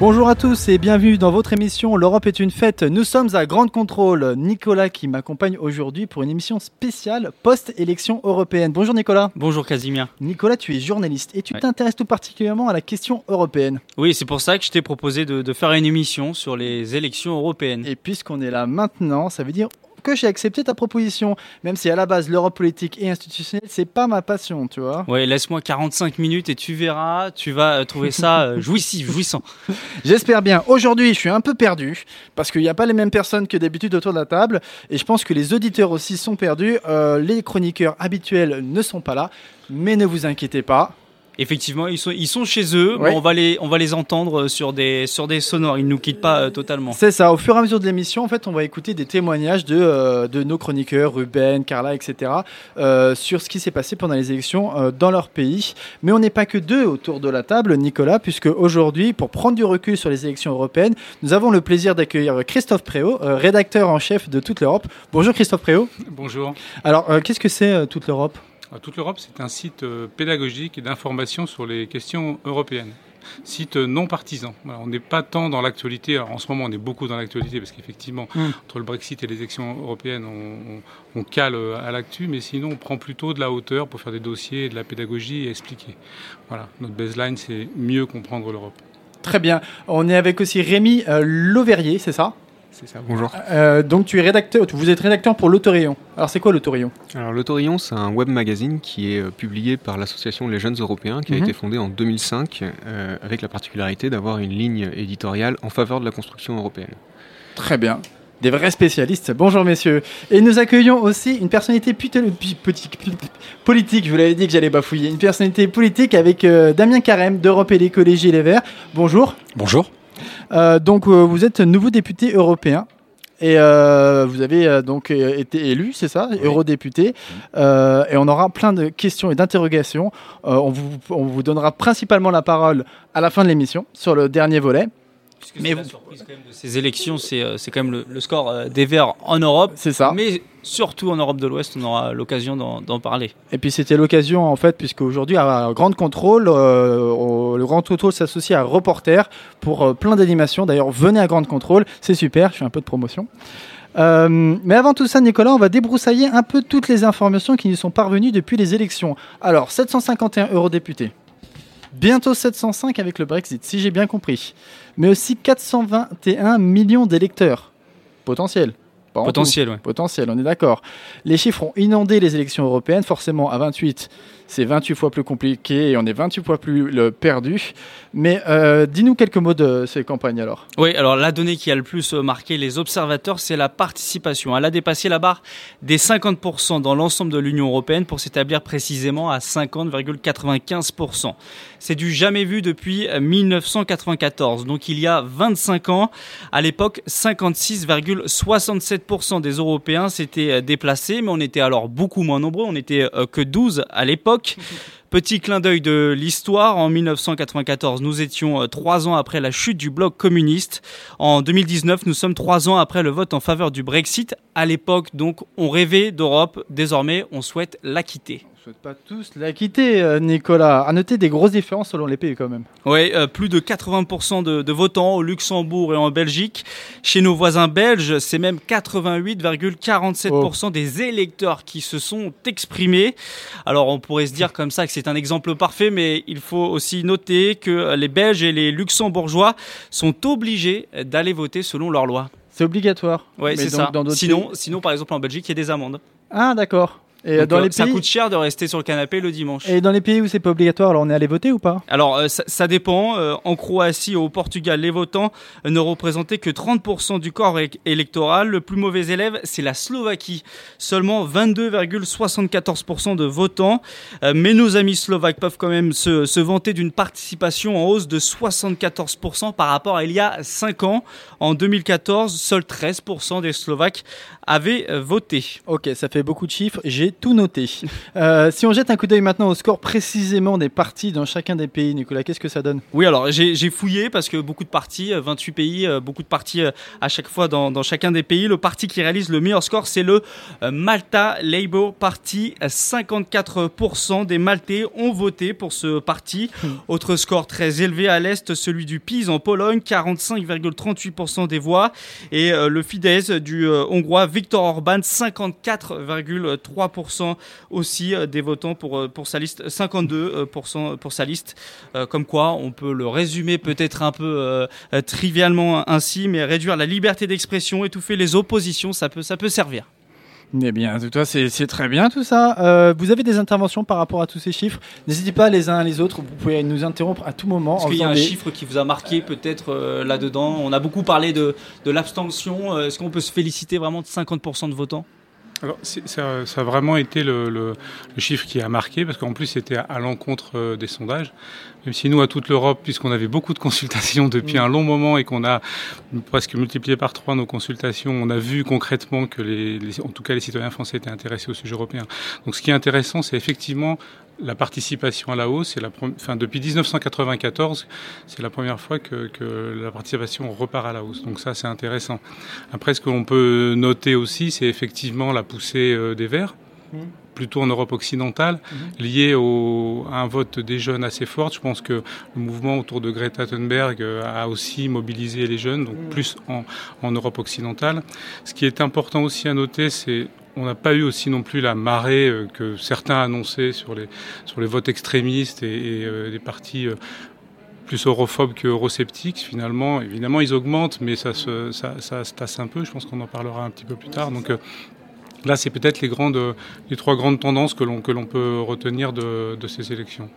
Bonjour à tous et bienvenue dans votre émission L'Europe est une fête. Nous sommes à Grande Contrôle. Nicolas qui m'accompagne aujourd'hui pour une émission spéciale post-élection européenne. Bonjour Nicolas. Bonjour Casimir. Nicolas, tu es journaliste et tu Ouais. t'intéresses tout particulièrement à la question européenne. Oui, c'est pour ça que je t'ai proposé de, de faire une émission sur les élections européennes. Et puisqu'on est là maintenant, ça veut dire que j'ai accepté ta proposition. Même si à la base l'Europe politique et institutionnelle, c'est pas ma passion, tu vois. Ouais, laisse-moi 45 minutes et tu verras, tu vas euh, trouver ça euh, jouissif, jouissant. J'espère bien. Aujourd'hui, je suis un peu perdu parce qu'il n'y a pas les mêmes personnes que d'habitude autour de la table et je pense que les auditeurs aussi sont perdus. Euh, les chroniqueurs habituels ne sont pas là, mais ne vous inquiétez pas. Effectivement, ils sont, ils sont chez eux, Ouais. mais on va les, on va les entendre sur des, sur des sonores. Ils nous quittent pas euh, totalement. C'est ça. Au fur et à mesure de l'émission, en fait, on va écouter des témoignages de, euh, de nos chroniqueurs, Ruben, Carla, etc., euh, sur ce qui s'est passé pendant les élections euh, dans leur pays. Mais on n'est pas que deux autour de la table, Nicolas, puisque aujourd'hui, pour prendre du recul sur les élections européennes, nous avons le plaisir d'accueillir Christophe Préau, euh, rédacteur en chef de toute l'Europe. Bonjour Christophe Préau. Bonjour. Alors, euh, qu'est-ce que c'est euh, toute l'Europe? Toute l'Europe, c'est un site euh, pédagogique et d'information sur les questions européennes. Site euh, non partisan. Voilà, on n'est pas tant dans l'actualité. En ce moment, on est beaucoup dans l'actualité parce qu'effectivement, Mm. entre le Brexit et les élections européennes, on, on- on cale euh, à l'actu, mais sinon, on prend plutôt de la hauteur pour faire des dossiers, de la pédagogie et expliquer. Voilà, notre baseline, c'est mieux comprendre l'Europe. Très bien. On est avec aussi Rémi euh, c'est ça? C'est ça, bonjour. Euh, Donc, tu es rédacteur, vous êtes rédacteur pour l'Autorillon. Alors, c'est quoi l'Autorillon? Alors l'Autorillon, c'est un web magazine qui est euh, publié par l'association Les Jeunes Européens, qui a Mhm. été fondée en 2005, euh, avec la particularité d'avoir une ligne éditoriale en faveur de la construction européenne. Très bien. Des vrais spécialistes. Bonjour messieurs. Et nous accueillons aussi une personnalité politique, je vous l'avais dit que j'allais bafouiller, une personnalité politique avec euh, Damien Carême d'Europe et l'écologie et les Verts. Bonjour. Bonjour. Euh, donc euh, vous êtes nouveau député européen. Et euh, vous avez euh, donc été élu, c'est ça, eurodéputé. Euh, et on aura plein de questions et d'interrogations. On, vous, on vous donnera principalement la parole à la fin de l'émission sur le dernier volet. Puisque Mais la surprise quand même de ces élections, c'est euh, c'est quand même le, le score euh, des Verts en Europe. C'est ça. Mais surtout en Europe de l'Ouest, on aura l'occasion d'en d'en parler. Et puis c'était l'occasion en fait, puisque aujourd'hui à Grande Contrôle, euh, au- le Grand Contrôle s'associe à Reporter pour euh, plein d'animations. D'ailleurs, venez à Grande Contrôle, c'est super, je fais un peu de promotion. Euh, mais avant tout ça, Nicolas, on va débroussailler un peu toutes les informations qui nous sont parvenues depuis les élections. Alors, 751 eurodéputés. Bientôt 705 avec le Brexit, si j'ai bien compris. Mais aussi 421 millions d'électeurs potentiels. Potentiel, ouais. Potentiel, on est d'accord. Les chiffres ont inondé les élections européennes. Forcément, à 28, c'est 28 fois plus compliqué et on est 28 fois plus perdu. Mais euh, dis-nous quelques mots de ces campagnes alors. Oui, alors la donnée qui a le plus euh, marqué les observateurs, c'est la participation. Elle a dépassé la barre des 50% dans l'ensemble de l'Union européenne pour s'établir précisément à 50,95%. C'est du jamais vu depuis euh, 1994, donc il y a 25 ans. À l'époque, 56,67% des Européens s'étaient euh, déplacés, mais on était alors beaucoup moins nombreux, on était euh, que 12 à l'époque. Petit clin d'œil de l'histoire, en 1994, nous étions euh, trois ans après la chute du bloc communiste. En 2019, nous sommes trois ans après le vote en faveur du Brexit. À l'époque, donc, on rêvait d'Europe. Désormais, on souhaite la quitter. Souhaite pas tous la quitter, euh, Nicolas. À noter des grosses différences selon les pays quand même. Oui, plus de 80% de, de votants au Luxembourg et en Belgique. Chez nos voisins belges, c'est même 88,47% des électeurs qui se sont exprimés. Alors on pourrait se dire comme ça que c'est un exemple parfait, mais il faut aussi noter que les Belges et les Luxembourgeois sont obligés d'aller voter selon leurs lois. C'est obligatoire. Mais c'est ça. dans Sinon, sinon, par exemple, en Belgique, il y a des amendes. Ah, d'accord. Et Donc, dans euh, les Ça pays. coûte cher de rester sur le canapé le dimanche. Et dans les pays où c'est pas obligatoire, alors on est allé voter ou pas? Alors, euh, ça, ça dépend. Euh, en Croatie, au Portugal, les votants euh, ne représentaient que 30% du corps électoral. Le plus mauvais élève, c'est la Slovaquie. Seulement 22,74% de votants. Euh, mais nos amis slovaques peuvent quand même se, se vanter d'une participation en hausse de 74% par rapport à il y a 5 ans. En 2014, seuls 13% des Slovaques avaient euh, voté. Ok, ça fait beaucoup de chiffres, j'ai tout noté. Euh, si on jette un coup d'œil maintenant au score précisément des partis dans chacun des pays, Nicolas, qu'est-ce que ça donne? Oui, alors j'ai fouillé parce que beaucoup de partis, euh, 28 pays, euh, beaucoup de partis euh, à chaque fois dans, dans chacun des pays. Le parti qui réalise le meilleur score, c'est le euh, Malta Labour Party. Euh, 54% des Maltais ont voté pour ce parti. Autre score très élevé à l'Est, celui du PiS en Pologne, 45,38% des voix. Et euh, le Fidesz du euh, Hongrois Viktor Orban, 54,3% aussi euh, des votants pour, euh, pour sa liste, 52% euh, pour sa liste. Comme quoi, on peut le résumer peut-être un peu trivialement ainsi, mais réduire la liberté d'expression, étouffer les oppositions, ça peut, ça peut servir. Eh bien, toi, c'est c'est très bien tout ça. Euh, vous avez des interventions par rapport à tous ces chiffres? N'hésitez pas les uns les autres, vous pouvez nous interrompre à tout moment. Est-ce qu'il y a un des- chiffre qui vous a marqué peut-être euh, là-dedans? On a beaucoup parlé de, de l'abstention. Est-ce qu'on peut se féliciter vraiment de 50% de votants? Alors, ça, ça a vraiment été le, le- le chiffre qui a marqué, parce qu'en plus, c'était à, à l'encontre euh, des sondages. Même si nous, à toute l'Europe, puisqu'on avait beaucoup de consultations depuis un long moment et qu'on a presque multiplié par trois nos consultations, on a vu concrètement que, les, les- en tout cas, les citoyens français étaient intéressés au sujet européen. Donc, ce qui est intéressant, c'est effectivement la participation à la hausse. C'est la enfin, depuis 1994, c'est la première fois que, que la participation repart à la hausse. Donc ça, c'est intéressant. Après, ce que l'on peut noter aussi, c'est effectivement la poussée euh, des Verts, Mhm. plutôt en Europe occidentale, liée au, à un vote des jeunes assez fort. Je pense que le mouvement autour de Greta Thunberg euh, a aussi mobilisé les jeunes, donc plus en, en Europe occidentale. Ce qui est important aussi à noter, c'est on n'a pas eu aussi non plus la marée euh, que certains annonçaient sur les, sur les votes extrémistes et, euh, des partis euh, plus europhobes que eurosceptiques. Finalement, évidemment, ils augmentent, mais ça se, ça, ça se tasse un peu. Je pense qu'on en parlera un petit peu plus tard. Donc là, c'est peut-être les grandes, les trois grandes tendances que l'on que l'on peut retenir de, de ces élections.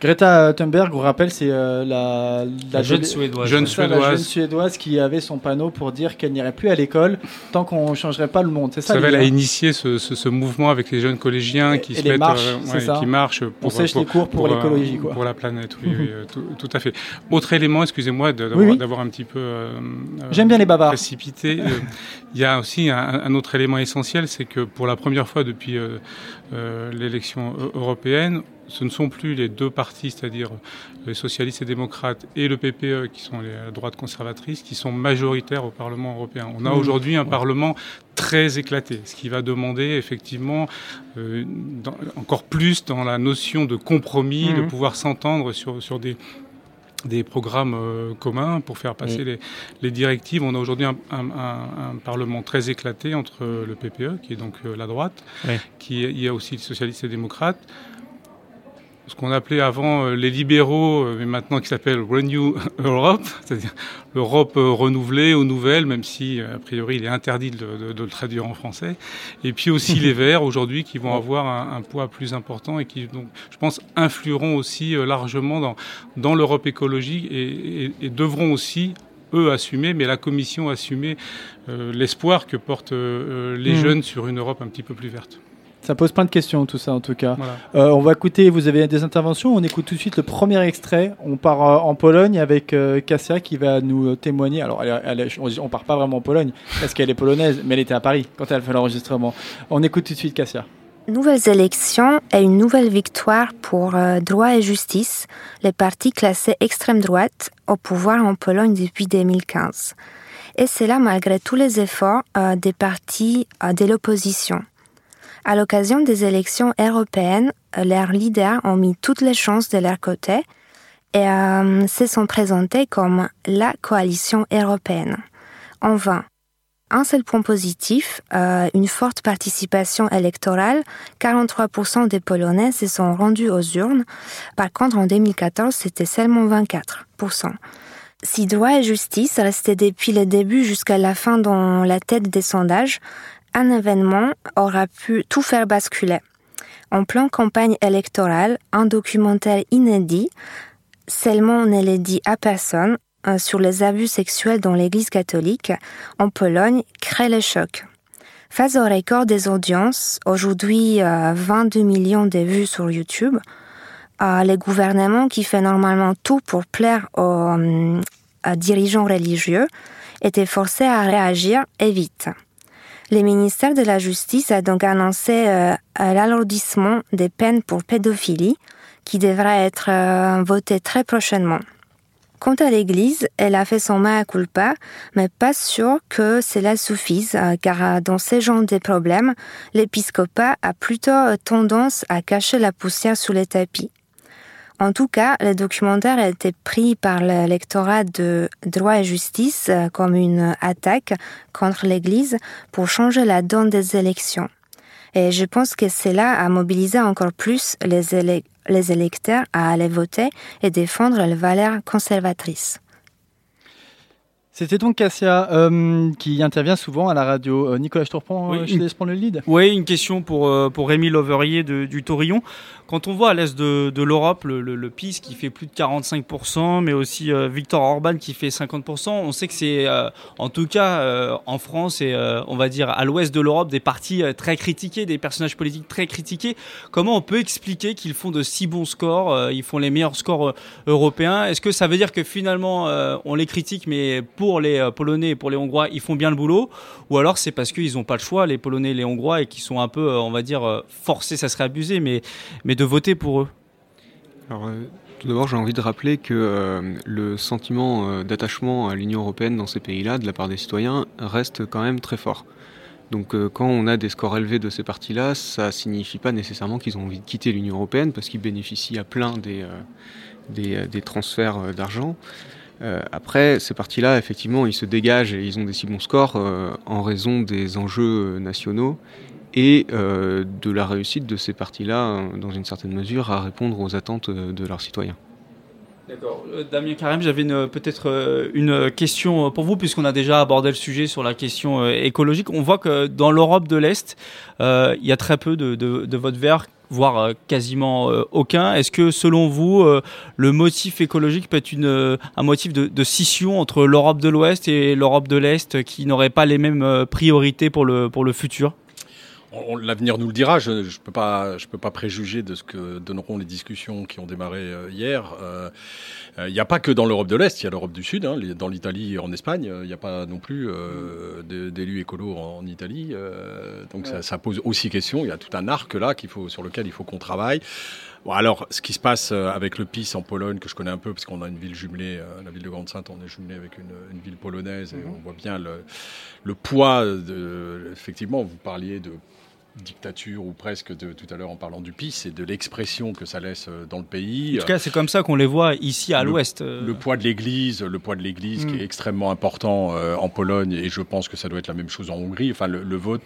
Greta Thunberg, on rappelle, c'est euh, la, La jeune jeune suédoise. Jeune ouais. ça, la Suédoise. jeune suédoise qui avait son panneau pour dire qu'elle n'irait plus à l'école tant qu'on ne changerait pas le monde. C'est ça Ça l'idée, a initié ce, ce, ce mouvement avec les jeunes collégiens Et- qui et se mettent, marches, euh, qui marchent pour, sèche pour- les cours pour euh, l'écologie, quoi. Pour la planète, oui, oui, euh, tout, tout à fait. Autre élément, excusez-moi d'avoir Oui, oui. d'avoir un petit peu euh, euh, J'aime bien les bavards. précipité. Euh, Il y a aussi un, un autre élément essentiel, c'est que pour la première fois depuis euh, euh, l'élection eu- européenne, ce ne sont plus les deux partis, c'est-à-dire les socialistes et démocrates et le PPE, qui sont les la droite conservatrice, qui sont majoritaires au Parlement européen. On a Mmh. aujourd'hui un Parlement très éclaté, ce qui va demander effectivement euh, dans- encore plus dans la notion de compromis, de Mhm. pouvoir s'entendre sur, sur des des programmes euh, communs pour faire passer les, les directives. On a aujourd'hui un, un- un- un Parlement très éclaté entre le PPE, qui est donc euh, la droite, qui il y a aussi les socialistes et démocrates, ce qu'on appelait avant euh, les libéraux, euh, mais maintenant qui s'appelle Renew Europe, c'est-à-dire l'Europe euh, renouvelée aux nouvelles, même si a priori il est interdit de, de- de le traduire en français. Et puis aussi les Verts aujourd'hui qui vont avoir un, un poids plus important et qui donc, je pense, influeront aussi largement dans, dans l'Europe écologique et, et- et devront aussi eux assumer, mais la Commission assumer euh, l'espoir que portent euh, les Mhm. jeunes sur une Europe un petit peu plus verte. Ça pose plein de questions, tout ça, en tout cas. Voilà. Euh, on va écouter, vous avez des interventions, on écoute tout de suite le premier extrait. On part euh, en Pologne avec euh, Kassia qui va nous euh, témoigner. Alors, elle, elle est- on, on part pas vraiment en Pologne parce qu'elle est polonaise, mais elle était à Paris quand elle a fait l'enregistrement. On écoute tout de suite Kassia. Nouvelles élections et une nouvelle victoire pour euh, droit et justice, les partis classés extrême droite au pouvoir en Pologne depuis 2015. Et cela malgré tous les efforts euh, des partis euh, de l'opposition. À l'occasion des élections européennes, leurs leaders ont mis toutes les chances de leur côté et euh, se sont présentés comme la coalition européenne. En vain. Un seul point positif, euh, une forte participation électorale. 43% des Polonais se sont rendus aux urnes. Par contre, en 2014, c'était seulement 24%. Si droit et justice restaient depuis le début jusqu'à la fin dans la tête des sondages, un événement aura pu tout faire basculer. En plein campagne électorale, un documentaire inédit, seulement ne l'est dit à personne, euh, sur les abus sexuels dans l'Église catholique en Pologne crée le choc. Face au record des audiences, aujourd'hui 22 euh, millions de vues sur YouTube, euh, le gouvernement qui fait normalement tout pour plaire aux, dirigeants religieux était forcé à réagir et vite. Le ministère de la Justice a donc annoncé l'alourdissement des peines pour pédophilie qui devrait être voté très prochainement. Quant à l'Église, elle a fait son mea culpa, mais pas sûr que cela suffise, euh, car euh, dans ce genre de problèmes, l'épiscopat a plutôt euh, tendance à cacher la poussière sous les tapis. En tout cas, le documentaire a été pris par l'électorat de droit et justice comme une attaque contre l'Église pour changer la donne des élections. Et je pense que cela a mobilisé encore plus les, électeurs à aller voter et défendre les valeurs conservatrices. C'était donc Cassia euh, qui intervient souvent à la radio. Euh, Nicolas oui, euh, je laisse prendre le lead. Oui, une question pour, pour Rémi Loverier du Torillon. Quand on voit à l'est de, de l'Europe le, le, le, PIS qui fait plus de 45%, mais aussi euh, Victor Orban qui fait 50%, on sait que c'est euh, en tout cas euh, en France et on va dire à l'ouest de l'Europe des partis très critiqués, des personnages politiques très critiqués. Comment on peut expliquer qu'ils font de si bons scores, ils font les meilleurs scores européens? Est-ce que ça veut dire que finalement on les critique, mais pour les Polonais et pour les Hongrois, ils font bien le boulot Ou alors c'est parce qu'ils n'ont pas le choix, les Polonais et les Hongrois, et qu'ils sont un peu, on va dire, forcés, ça serait abusé, mais, mais de voter pour eux Alors, euh, Tout d'abord, j'ai envie de rappeler que euh, le sentiment euh, d'attachement à l'Union européenne dans ces pays-là, de la part des citoyens, reste quand même très fort. Donc quand on a des scores élevés de ces partis-là, ça signifie pas nécessairement qu'ils ont envie de quitter l'Union européenne parce qu'ils bénéficient à plein des, transferts d'argent. Après, ces partis-là, effectivement, ils se dégagent et ils ont des si bons scores en raison des enjeux nationaux et euh, de la réussite de ces partis-là, euh, dans une certaine mesure, à répondre aux attentes euh, de leurs citoyens. D'accord. Damien Karim, j'avais peut-être une question pour vous, puisqu'on a déjà abordé le sujet sur la question écologique. On voit que dans l'Europe de l'Est, il y a très peu de, de, vote vert voire quasiment aucun. Est-ce que selon vous, le motif écologique peut être un motif de, scission entre l'Europe de l'Ouest et l'Europe de l'Est qui n'auraient pas les mêmes priorités pour le futur? L'avenir nous le dira. Je ne peux, pas, je peux pas préjuger de ce que donneront les discussions qui ont démarré euh, hier. Il euh, n'y euh, a pas que dans l'Europe de l'Est, il y a l'Europe du Sud. Hein, dans l'Italie et en Espagne, il n'y a pas non plus d'élus écolos en, Italie. donc ça, ça, pose aussi question. Il y a tout un arc là qu'il faut, sur lequel il faut qu'on travaille. Bon, alors, ce qui se passe avec le PIS en Pologne, que je connais un peu, parce qu'on a une ville jumelée, la ville de Grande-Sainte, on est jumelé avec une, une, ville polonaise, et mhm. on voit bien le, le poids de. Effectivement, vous parliez de dictature ou presque de tout à l'heure en parlant du PIS et de l'expression que ça laisse euh, dans le pays. En tout cas, c'est comme ça qu'on les voit ici à l'ouest. Euh. Le poids de l'Église, le poids de l'Église qui mm. est extrêmement important euh, en Pologne et je pense que ça doit être la même chose en Hongrie. Enfin, le vote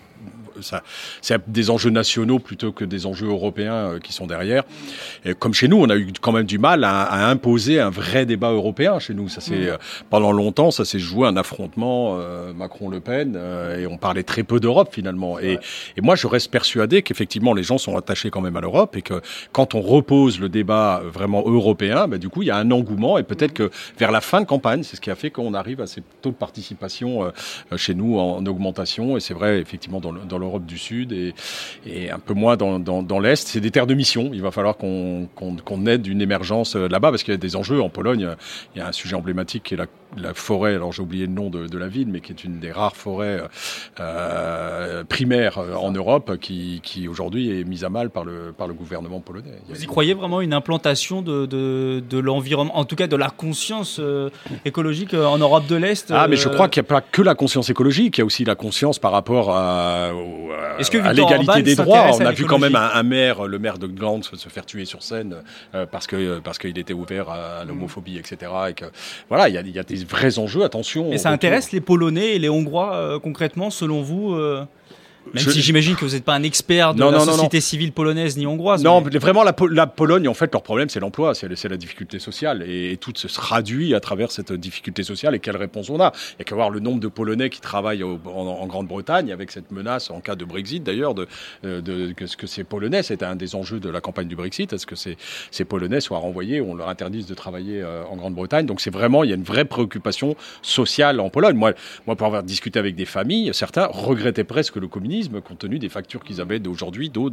c'est des enjeux nationaux plutôt que des enjeux européens qui sont derrière. Et comme chez nous, on a eu quand même du mal à, imposer un vrai débat européen chez nous. Ça c'est mmh. euh, pendant longtemps, ça s'est joué un affrontement euh, Macron-Le Pen et on parlait très peu d'Europe finalement. Et, et, moi, je reste persuadé qu'effectivement les gens sont attachés quand même à l'Europe et que quand on repose le débat vraiment européen, bah, du coup, il y a un engouement et peut-être que vers la fin de campagne, c'est ce qui a fait qu'on arrive à ces taux de participation chez nous en, augmentation. Et c'est vrai effectivement dans, l'Europe du Sud et, un peu moins dans, l'Est. C'est des terres de mission. Il va falloir qu'on aide une émergence euh, là-bas parce qu'il y a des enjeux. En Pologne, il y a un sujet emblématique qui est la, forêt, alors j'ai oublié le nom de, la ville, mais qui est une des rares forêts euh, primaires euh, en Europe qui, qui aujourd'hui est mise à mal par le, par le gouvernement polonais. Vous y croyez vraiment une implantation de, de, de l'environnement, en tout cas de la conscience euh, écologique en Europe de l'Est Ah, mais je crois qu'il n'y a pas que la conscience écologique, il y a aussi la conscience par rapport à, à l'égalité des droits. On a vu quand même un, maire, le maire de Gland, se faire tuer sur scène euh, parce que parce qu'il était ouvert à, l'homophobie, etc. Et que voilà, il y a, y a, des vrais enjeux. Attention. Et ça intéresse les Polonais et les Hongrois euh, concrètement, selon vous Même si j'imagine que vous n'êtes pas un expert de la société civile polonaise ni hongroise. Non, vraiment, la, Pologne, en fait, leur problème, c'est l'emploi, c'est la difficulté sociale. Et, tout se traduit à travers cette difficulté sociale. Et quelle réponse on a Il n'y a qu'à voir le nombre de Polonais qui travaillent en, Grande-Bretagne, avec cette menace, en cas de Brexit d'ailleurs, de, euh, de, que, que ces Polonais, c'était un des enjeux de la campagne du Brexit, est-ce que ces, ces Polonais soient renvoyés ou on leur interdise de travailler euh, en Grande-Bretagne Donc c'est vraiment, il y a une vraie préoccupation sociale en Pologne. Moi, moi, pour avoir discuté avec des familles, certains regrettaient presque le communisme compte tenu des factures qu'ils avaient d'aujourd'hui d'eau,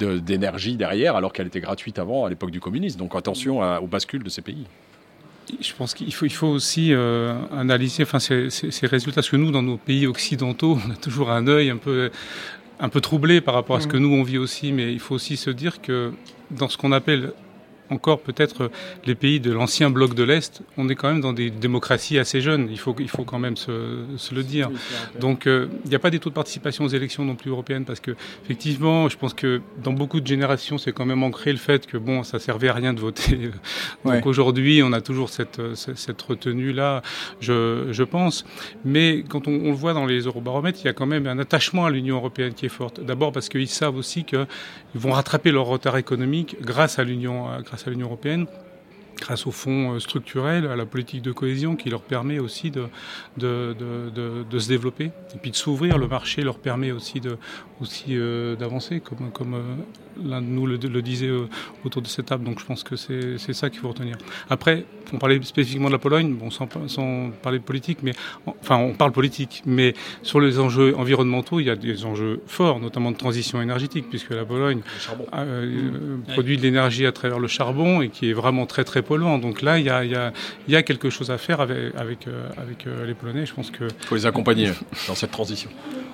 d'énergie derrière, alors qu'elle était gratuite avant, à l'époque du communisme. Donc attention au bascule de ces pays. Je pense qu'il faut, il faut aussi euh, analyser enfin, ces, résultats, parce que nous, dans nos pays occidentaux, on a toujours un œil un peu, un peu troublé par rapport à ce que mmh. nous, on vit aussi, mais il faut aussi se dire que dans ce qu'on appelle encore peut-être les pays de l'ancien bloc de l'Est, on est quand même dans des démocraties assez jeunes, il faut, il faut quand même se, se le dire. Donc euh, il n'y a pas des taux de participation aux élections non plus européennes parce que effectivement, je pense que dans beaucoup de générations, c'est quand même ancré le fait que bon, ça servait à rien de voter. Donc aujourd'hui, on a toujours cette, cette retenue-là, je, je, pense. Mais quand on, on, le voit dans les eurobaromètres, il y a quand même un attachement à l'Union européenne qui est forte. D'abord parce qu'ils savent aussi qu'ils vont rattraper leur retard économique grâce à l'Union, grâce l'Union européenne grâce aux fonds euh, structurels, à la politique de cohésion qui leur permet aussi de, de, de, de se développer et puis de s'ouvrir. Le marché leur permet aussi de, aussi euh, d'avancer, comme, comme euh, l'un de nous le, disait autour de cette table. Donc je pense que c'est ça qu'il faut retenir. Après, on parlait spécifiquement de la Pologne, bon, sans, sans, parler de politique, mais enfin on parle politique, mais sur les enjeux environnementaux, il y a des enjeux forts, notamment de transition énergétique, puisque la Pologne produit de l'énergie à travers le charbon et qui est vraiment très très donc là, il y a, y a, quelque chose à faire avec, avec, euh, avec euh, les Polonais. Je pense que il faut les accompagner dans cette transition.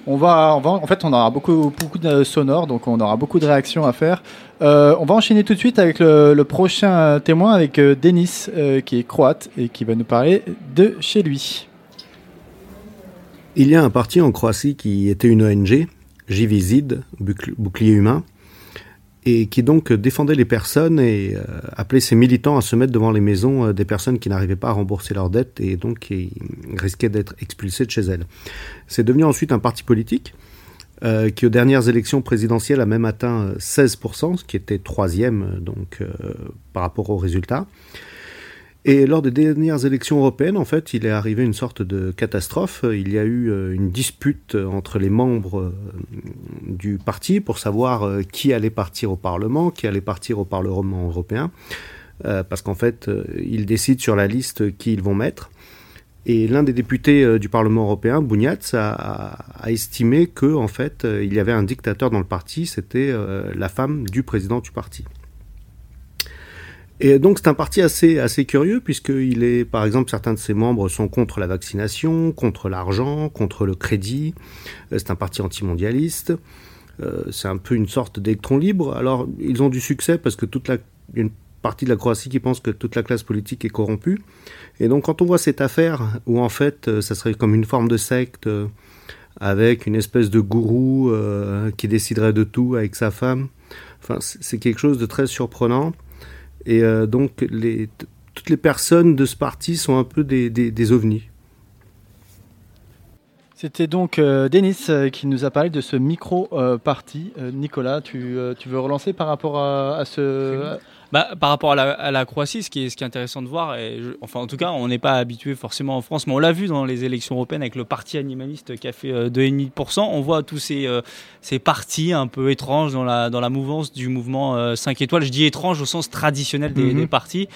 On va, on va, en fait, on aura beaucoup, beaucoup de sonores, donc on aura beaucoup de réactions à faire. Euh, on va enchaîner tout de suite avec le, prochain témoin, avec Denis, qui est croate et qui va nous parler de chez lui. Il y a un parti en Croatie qui était une ONG, Jivizid, bouclier humain, et qui donc défendait les personnes et euh, appelait ses militants à se mettre devant les maisons euh, des personnes qui n'arrivaient pas à rembourser leurs dettes et donc qui risquaient d'être expulsées de chez elles. C'est devenu ensuite un parti politique euh, qui aux dernières élections présidentielles a même atteint 16%, ce qui était troisième donc par rapport aux résultats. Et lors des dernières élections européennes, en fait, il est arrivé une sorte de catastrophe. Il y a eu euh, une dispute entre les membres euh, du parti pour savoir euh, qui allait partir au Parlement, qui allait partir au Parlement européen, parce qu'en fait, ils décident sur la liste qui ils vont mettre. Et l'un des députés du Parlement européen, Bougnatz, a, a, estimé que, en fait, il y avait un dictateur dans le parti, c'était la femme du président du parti. Et donc c'est un parti assez assez curieux puisqu'il est, par exemple, certains de ses membres sont contre la vaccination, contre l'argent, contre le crédit. Euh, c'est un parti antimondialiste. Euh, c'est un peu une sorte d'électron libre. Alors ils ont du succès parce que toute la une partie de la Croatie qui pense que toute la classe politique est corrompue. Et donc quand on voit cette affaire où en fait euh, ça serait comme une forme de secte avec une espèce de gourou qui déciderait de tout avec sa femme, enfin c'est quelque chose de très surprenant. Et euh, donc, les, toutes les personnes de ce parti sont un peu des, des, ovnis. C'était donc euh, Denis euh, qui nous a parlé de ce micro-parti. Nicolas, tu, tu, veux relancer par rapport à, ce... Bah, par rapport à la, Croatie, ce qui, est, ce qui est intéressant de voir, et enfin en tout cas, on n'est pas habitué forcément en France, mais on l'a vu dans les élections européennes avec le parti animaliste qui a fait 2,5%. On voit tous ces, ces partis un peu étranges dans la, dans la mouvance du mouvement 5 étoiles. Je dis étrange au sens traditionnel des, mhm. des partis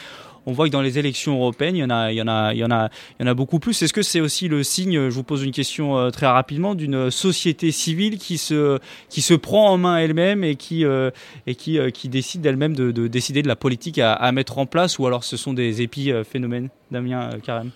on voit que dans les élections européennes, il y en a, beaucoup plus. Est-ce que c'est aussi le signe, je vous pose une question euh, très rapidement, d'une société civile qui se, prend en main elle-même et qui, euh, euh, décide d'elle-même de, décider de la politique à, à, mettre en place, ou alors ce sont des épiphénomènes, Damien Carême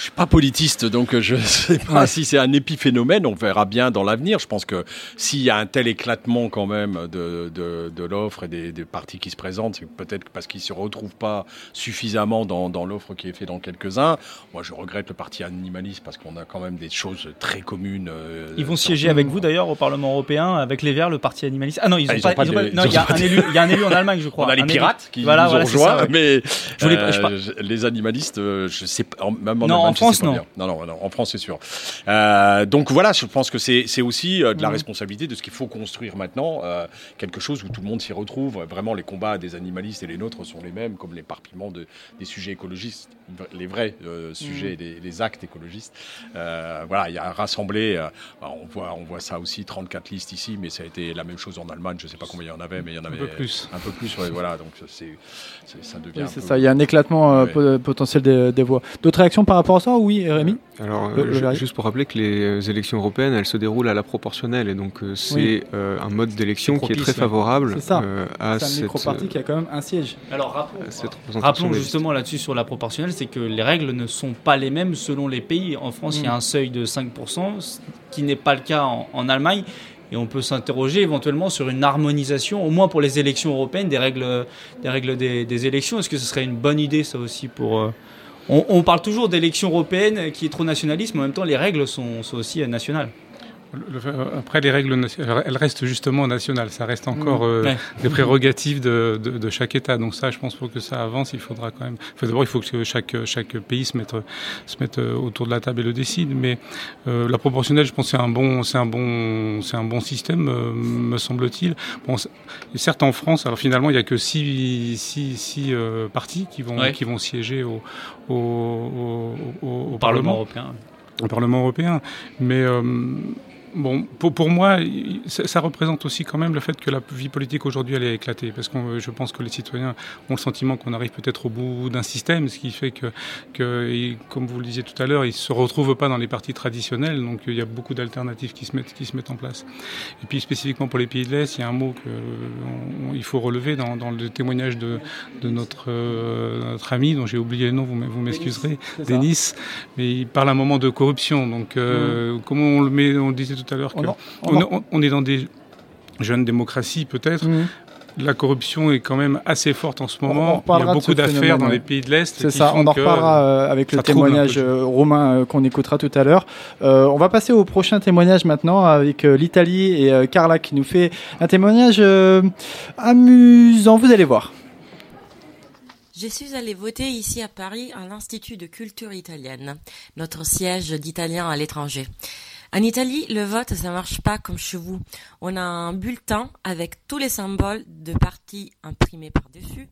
je suis pas politiste, donc je sais pas si c'est un épiphénomène. On verra bien dans l'avenir. Je pense que s'il y a un tel éclatement quand même de, de, de l'offre et des, des, partis qui se présentent, c'est peut-être parce qu'ils se retrouvent pas suffisamment dans, dans l'offre qui est faite dans quelques-uns. Moi, je regrette le parti animaliste parce qu'on a quand même des choses très communes. Euh, ils vont siéger avec vous d'ailleurs au Parlement européen avec les Verts, le parti animaliste. Ah non, ils, ah, ont, pas, non, il y a un élu, il y a un élu en Allemagne, je crois. On a les pirates qui voilà, nous ont rejoints, mais euh, les animalistes, euh, je sais pas, même en en France, non. non. non. Non, en France, c'est sûr. Euh, donc voilà, je pense que c'est aussi euh, de la mmh. responsabilité de ce qu'il faut construire maintenant, euh, quelque chose où tout le monde s'y retrouve. Vraiment, les combats des animalistes et les nôtres sont les mêmes, comme l'éparpillement de, des sujets écologistes, les vrais sujets, mmh. les, actes écologistes. voilà, il y a rassemblé, bah, on, voit, on voit ça aussi, 34 listes ici, mais ça a été la même chose en Allemagne, je ne sais pas combien il y en avait, mais il y en avait un peu plus. Un peu plus, voilà, donc c'est ça devient. c'est ça, il y a un éclatement potentiel des, des voix. D'autres réactions par rapport à ça Oui, Rémi Alors, juste pour rappeler que les élections européennes, elles se déroulent à la proportionnelle, et donc c'est euh, un mode d'élection qui est très favorable euh, à cette. C'est un micro-parti qui a quand même un siège. Alors rappelons, justement là-dessus sur la proportionnelle, c'est que les règles ne sont pas les mêmes selon les pays. En France, il y a mm. un seuil de 5%, ce qui n'est pas le cas en, Allemagne. Et on peut s'interroger éventuellement sur une harmonisation, au moins pour les élections européennes, des règles des, règles des, élections. Est-ce que ce serait une bonne idée, ça aussi, pour... Euh, on, parle toujours d'élections européennes qui est trop nationaliste, mais en même temps, les règles sont, sont aussi nationales. Euh, après, les règles, elles restent justement nationales. Ça reste encore mmh. euh, des prérogatives de, de, de, chaque État. Donc ça, je pense pour que ça avance, il faudra quand même. Enfin, D'abord, il faut que chaque chaque pays se mette se mette euh, autour de la table et le décide. Mais euh, la proportionnelle, je pense, c'est un bon c'est un bon c'est un bon système, me semble-t-il. Bon, certes, en France, alors finalement, il y a que six six, six partis qui vont qui vont siéger au au, au, au, au Parlement, européen. Au Parlement européen, mais Bon, pour, pour moi, ça, représente aussi quand même le fait que la vie politique aujourd'hui elle est éclatée, parce que je pense que les citoyens ont le sentiment qu'on arrive peut-être au bout d'un système, ce qui fait que, que comme vous le disiez tout à l'heure, ils se retrouvent pas dans les partis traditionnels, donc il y a beaucoup d'alternatives qui se mettent qui se mettent en place. Et puis spécifiquement pour les pays de l'Est, il y a un mot qu'il faut relever dans, dans, le témoignage de, de notre, euh, notre ami dont j'ai oublié le nom, vous, vous m'excuserez, Denis, mais il parle à un moment de corruption. Donc euh, mmh. comment on le met, on disait tout à l'heure qu'on on, est dans des jeunes démocraties peut-être. Mhm. La corruption est quand même assez forte en ce moment. Il y a beaucoup d'affaires dans les pays de l'Est. C'est ça, on en reparlera euh, avec le témoignage euh, romain euh, qu'on écoutera tout à l'heure. on va passer au prochain témoignage maintenant avec l'Italie et Carla qui nous fait un témoignage amusant. Vous allez voir. Je suis allée voter ici à Paris à l'Institut de culture italienne, notre siège d'italien à l'étranger. En Italie, le vote, ça marche pas comme chez vous. On a un bulletin avec tous les symboles de partis imprimés par-dessus.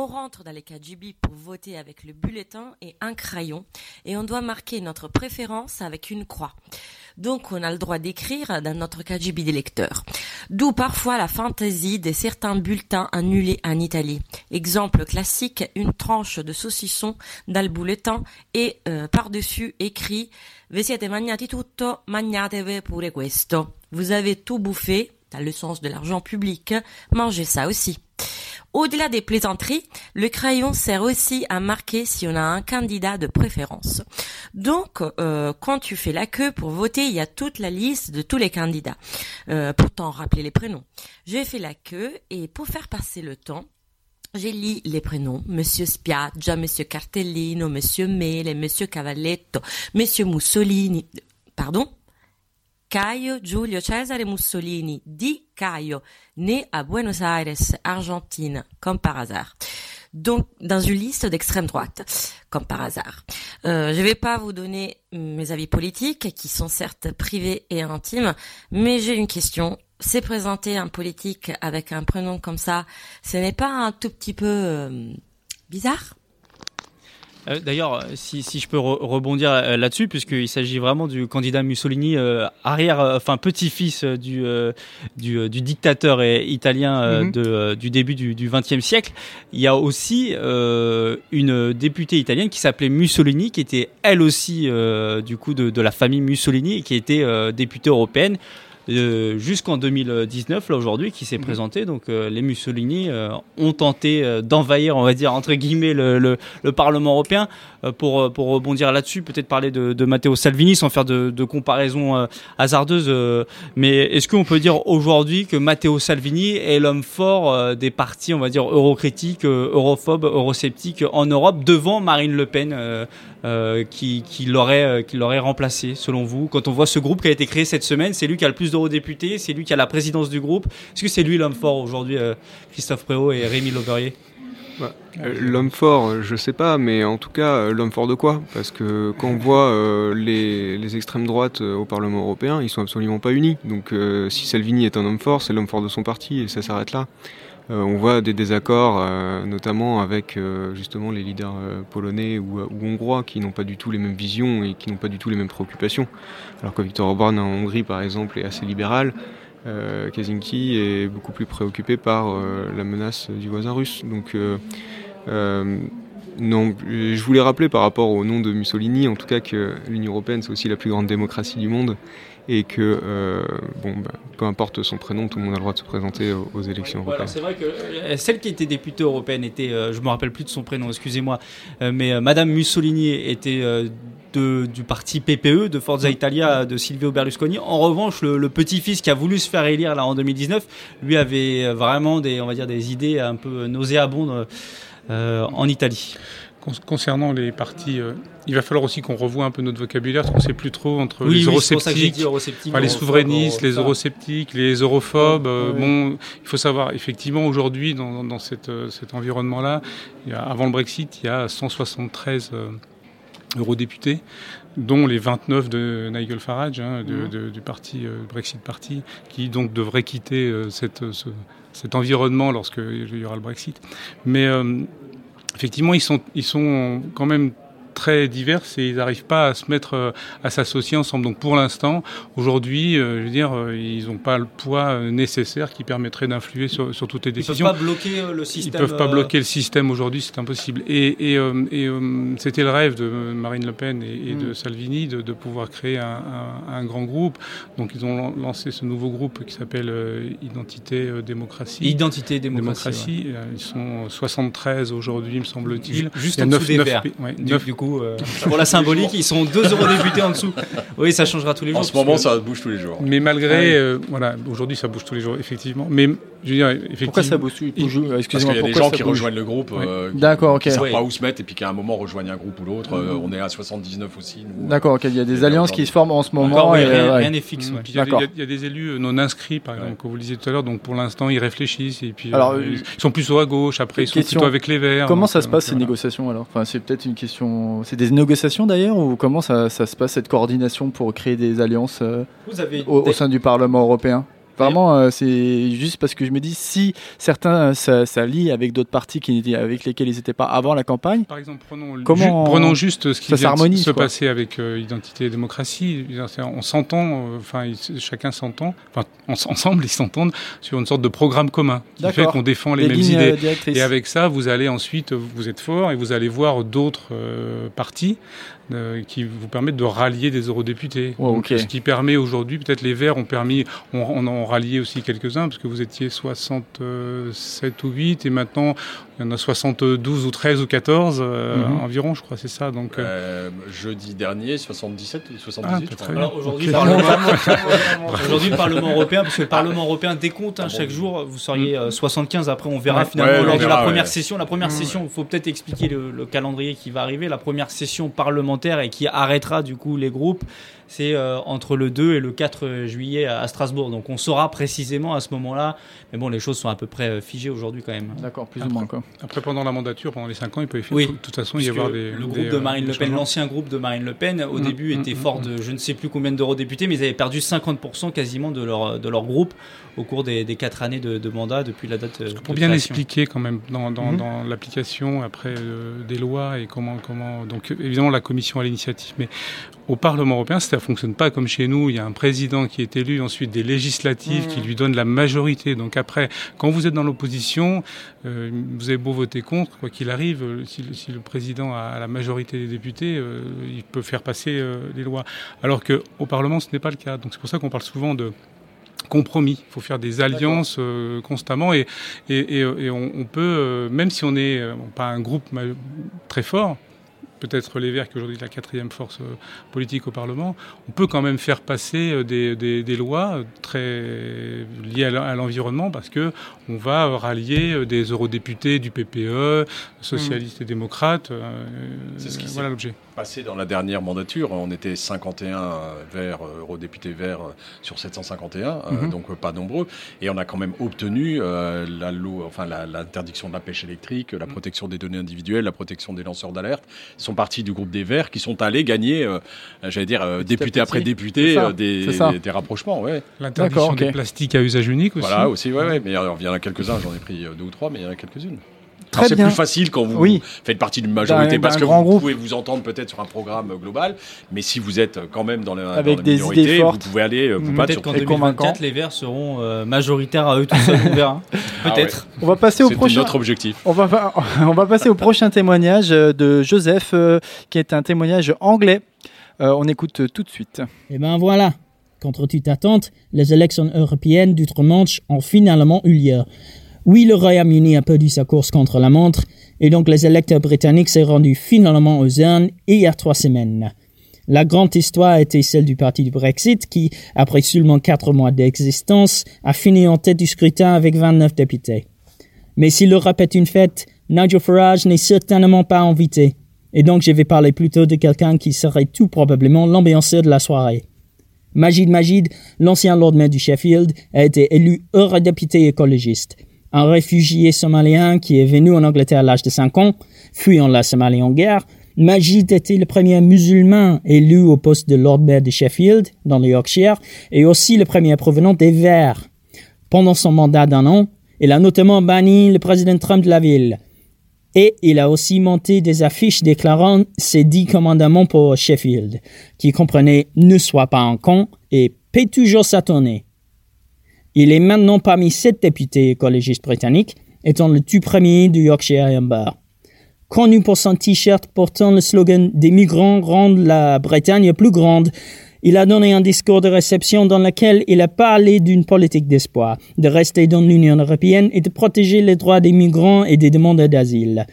On rentre dans les KGB pour voter avec le bulletin et un crayon et on doit marquer notre préférence avec une croix. Donc on a le droit d'écrire dans notre KGB d'électeur. D'où parfois la fantaisie de certains bulletins annulés en Italie. Exemple classique, une tranche de saucisson dans le bulletin et euh, par-dessus écrit Vi siete magnati tutto, magnatevi pure questo. Vous avez tout bouffé, dans le sens de l'argent public, mangez ça aussi. Au-delà des plaisanteries, le crayon sert aussi à marquer si on a un candidat de préférence. Donc, euh, quand tu fais la queue pour voter, il y a toute la liste de tous les candidats. Euh, pourtant, rappeler les prénoms. J'ai fait la queue et pour faire passer le temps, j'ai lu les prénoms, Monsieur Spiaggia, Monsieur Cartellino, Monsieur Mele, Monsieur Cavalletto, Monsieur Mussolini, pardon, Caio Giulio Cesare Mussolini, dit Caio, né à Buenos Aires, Argentine, comme par hasard. Donc, dans une liste d'extrême droite, comme par hasard. Euh, je ne vais pas vous donner mes avis politiques, qui sont certes privés et intimes, mais j'ai une question c'est présenter un politique avec un prénom comme ça, ce n'est pas un tout petit peu euh, bizarre? Euh, D'ailleurs, si, si, je peux rebondir euh, là-dessus, puisqu'il s'agit vraiment du candidat Mussolini, arrière, enfin petit-fils du, du, du, dictateur italien mhm. de, du début du XXe siècle, il y a aussi une députée italienne qui s'appelait Mussolini, qui était elle aussi du coup de, de, la famille Mussolini et qui était députée européenne. Euh, jusqu'en 2019, là aujourd'hui, qui s'est mhm. présenté. Donc euh, les Mussolini euh, ont tenté d'envahir, on va dire, entre guillemets, le, le, le Parlement européen. pour, pour rebondir là-dessus, peut-être parler de, de, Matteo Salvini sans faire de, de comparaison hasardeuse. mais est-ce qu'on peut dire aujourd'hui que Matteo Salvini est l'homme fort des partis, on va dire, eurocritiques, europhobes, eurosceptiques en Europe devant Marine Le Pen euh, qui, euh, qui l'aurait remplacé selon vous? Quand on voit ce groupe qui a été créé cette semaine, c'est lui qui a le plus d'eurodéputés, c'est lui qui a la présidence du groupe. Est-ce que c'est lui l'homme fort aujourd'hui, euh, Christophe Préau et Rémi Lauberier bah, euh, L'homme fort, je sais pas, mais en tout cas, l'homme fort de quoi? Parce que quand on voit les, les, extrêmes droites au Parlement européen, ils sont absolument pas unis. Donc si Salvini est un homme fort, c'est l'homme fort de son parti et ça s'arrête là. Euh, on voit des désaccords, euh, notamment avec euh, justement les leaders polonais ou, hongrois qui n'ont pas du tout les mêmes visions et qui n'ont pas du tout les mêmes préoccupations. Alors que Viktor Orban en Hongrie, par exemple, est assez libéral. Kaczynski est beaucoup plus préoccupé par la menace du voisin russe. Donc, je voulais rappeler par rapport au nom de Mussolini, en tout cas que l'Union européenne c'est aussi la plus grande démocratie du monde et que euh, bon, bah, peu importe son prénom, tout le monde a le droit de se présenter aux, élections européennes. c'est vrai que euh, celle qui était députée européenne était, euh, je me rappelle plus de son prénom, excusez-moi, mais Madame Mussolini était de, du parti PPE, de Forza Italia, de Silvio Berlusconi. En revanche, le, petit-fils qui a voulu se faire élire là en 2019, lui avait vraiment des, on va dire, des idées un peu nauséabondes en Italie. Concernant les partis, euh, il va falloir aussi qu'on revoie un peu notre vocabulaire, parce qu'on ne sait plus trop entre les eurosceptiques, les souverainistes, les eurosceptiques, les europhobes. Euh, bon, il faut savoir, effectivement, aujourd'hui, dans, cette, euh, cet environnement-là, avant le Brexit, il y a 173 eurodéputés, dont les 29 de Nigel Farage, hein, mmh. du parti Brexit Party, qui donc devrait quitter cette, cet environnement lorsque il y aura le Brexit. Mais effectivement, ils sont, ils sont quand même très diverses et ils n'arrivent pas à se mettre, euh, à s'associer ensemble. Donc pour l'instant, aujourd'hui, euh, je veux dire, euh, ils n'ont pas le poids nécessaire qui permettrait d'influer sur, sur, toutes les décisions. Ils peuvent pas bloquer le système. Ils peuvent pas bloquer le système aujourd'hui, c'est impossible. Et, et, et c'était le rêve de Marine Le Pen et, de mm. Salvini de, de, pouvoir créer un, un, un, grand groupe. Donc ils ont lancé ce nouveau groupe qui s'appelle Identité Démocratie. Identité Démocratie. Ils sont 73 aujourd'hui, me semble-t-il. Juste en dessous des verts. Ouais, du coup, euh, pour la symbolique, ils sont deux eurodéputés en dessous. Oui, ça changera tous les jours. En ce moment, ça bouge tous les jours. Mais malgré, euh, voilà, aujourd'hui, ça bouge tous les jours, effectivement. Mais je veux dire, effectivement. Pourquoi ça bouge Excusez-moi. Parce qu'il y a des gens qui rejoignent le groupe. Euh, D'accord, ok. Qui ne savent pas où se mettre et puis qu'à un moment rejoignent un groupe ou l'autre. on est à 79 aussi. D'accord, ok. Il y a des alliances qui se forment en ce moment. rien n'est fixe. Il y a des élus non inscrits, par exemple, comme vous le disiez tout à l'heure. Donc pour l'instant, ils réfléchissent et puis ils sont plutôt à gauche. Après, ils sont plutôt avec les Verts. Comment ça se passe ces négociations alors? Enfin, c'est peut-être une question. C'est des négociations d'ailleurs ou comment ça, se passe cette coordination pour créer des alliances euh, au, sein du Parlement européen? Vraiment, euh, c'est juste parce que je me dis si certains ça, ça lie avec d'autres partis qui, avec lesquels ils n'étaient pas avant la campagne. Par exemple, prenons, juste ce qui vient de se passer avec euh, Identité et démocratie. On s'entend, enfin chacun s'entend, enfin ensemble ils s'entendent sur une sorte de programme commun qui fait qu'on défend les mêmes idées. Et avec ça, vous allez ensuite, vous êtes fort et vous allez voir d'autres partis euh, qui vous permettent de rallier des eurodéputés. Ce qui permet aujourd'hui, peut-être les Verts ont permis, on, on en rallié aussi quelques-uns, parce que vous étiez 67 ou 8, et maintenant il y en a 72 ou 13 ou 14 euh, mhm. environ, je crois, c'est ça. Donc, euh... jeudi dernier, 77 ou 78. Ah, aujourd'hui, le, le Parlement européen, parce que le Parlement européen décompte hein, ah chaque jour, vous seriez 75, après on verra finalement lors de la première session. La première session, il faut peut-être expliquer le, le calendrier qui va arriver. La première session parlementaire et qui arrêtera du coup les groupes c'est euh, entre le 2 et le 4 juillet à, Strasbourg. Donc on saura précisément à ce moment-là. Mais bon, les choses sont à peu près euh, figées aujourd'hui quand même. D'accord, plus ou moins. Quoi. Après, pendant la mandature, pendant les 5 ans, il peut de toute façon y avoir des. Le groupe de Marine Le Pen, l'ancien groupe de Marine Le Pen, au mmh, début mmh, était mmh, fort de je ne sais plus combien d'eurodéputés, mais ils avaient perdu 50% quasiment de leur, de leur groupe au cours des, des 4 années de, mandat depuis la date. Pour bien expliquer quand même dans, dans, l'application après euh, des lois et comment. comment donc évidemment, la commission à l'initiative. Mais au Parlement européen, ça ne fonctionne pas comme chez nous. Il y a un président qui est élu, ensuite des législatives qui lui donnent la majorité. Donc après, quand vous êtes dans l'opposition, euh, vous avez beau voter contre, quoi qu'il arrive, euh, si, si, le président a la majorité des députés, euh, il peut faire passer les lois. Alors qu'au Parlement, ce n'est pas le cas. Donc c'est pour ça qu'on parle souvent de compromis. Il faut faire des alliances constamment et, et, et, on, on, peut, même si on n'est pas un groupe très fort, peut-être les Verts, qui aujourd'hui est la quatrième force euh, politique au Parlement, on peut quand même faire passer euh, des, des, lois très liées à l'environnement parce que on va rallier euh, des eurodéputés du PPE, socialistes et démocrates. C'est ce qui voilà l'objet. passé dans la dernière mandature. On était 51 verts, eurodéputés verts sur 751, Mhm. donc pas nombreux. Et on a quand même obtenu la loi, enfin l'interdiction de la pêche électrique, la protection des données individuelles, la protection des lanceurs d'alerte. Ils sont partis du groupe des Verts qui sont allés gagner, euh, j'allais dire, euh, député après député, ça, euh, des, des, des rapprochements. Ouais. L'interdiction D'accord, ok. des plastiques à usage unique aussi. Voilà, aussi, ouais, ouais. Mais y en a quelques-uns, j'en ai pris euh, deux ou trois, mais il y en a quelques-unes. C'est plus facile quand vous Oui. faites partie d'une majorité parce que vous groupe. pouvez vous entendre peut-être sur un programme global, mais si vous êtes quand même dans la, Avec dans la des minorité, idées fortes. vous pouvez aller euh, vous battre Peut-être sur qu'en 2024, convaincant. les Verts seront euh, majoritaires à eux tout seuls, on verra. Ah Peut-être. On va passer au prochain. notre objectif. On va, on va passer au prochain témoignage euh, de Joseph, euh, qui est un témoignage anglais. Euh, on écoute tout de suite. Et ben voilà, contre toute attente, les élections européennes d'outre-Manche ont finalement eu lieu. Oui, le Royaume-Uni a perdu sa course contre la montre, et donc les électeurs britanniques s'est rendu finalement aux urnes il y a trois semaines. La grande histoire a été celle du parti du Brexit qui, après seulement quatre mois d'existence, a fini en tête du scrutin avec 29 députés. Mais si l'Europe est une fête, Nigel Farage n'est certainement pas invité. Et donc je vais parler plutôt de quelqu'un qui serait tout probablement l'ambianceur de la soirée. Majid Majid, l'ancien Lord Mayor du Sheffield, a été élu eurodéputé écologiste. Un réfugié somalien qui est venu en Angleterre à l'âge de 5 ans, fuyant la Somalie en guerre, Majid était le premier musulman élu au poste de Lord Mayor de Sheffield, dans le Yorkshire, et aussi le premier provenant des Verts. Pendant son mandat d'un an, il a notamment banni le président Trump de la ville. Et il a aussi monté des affiches déclarant ses dix commandements pour Sheffield, qui comprenaient ne sois pas un con et paie toujours sa tournée. Il est maintenant parmi sept députés écologistes britanniques, étant le tout premier du Yorkshire Amber. Connu pour son t-shirt portant le slogan Des migrants rendent la Bretagne plus grande, il a donné un discours de réception dans lequel il a parlé d'une politique d'espoir, de rester dans l'Union européenne et de protéger les droits des migrants et des demandeurs d'asile.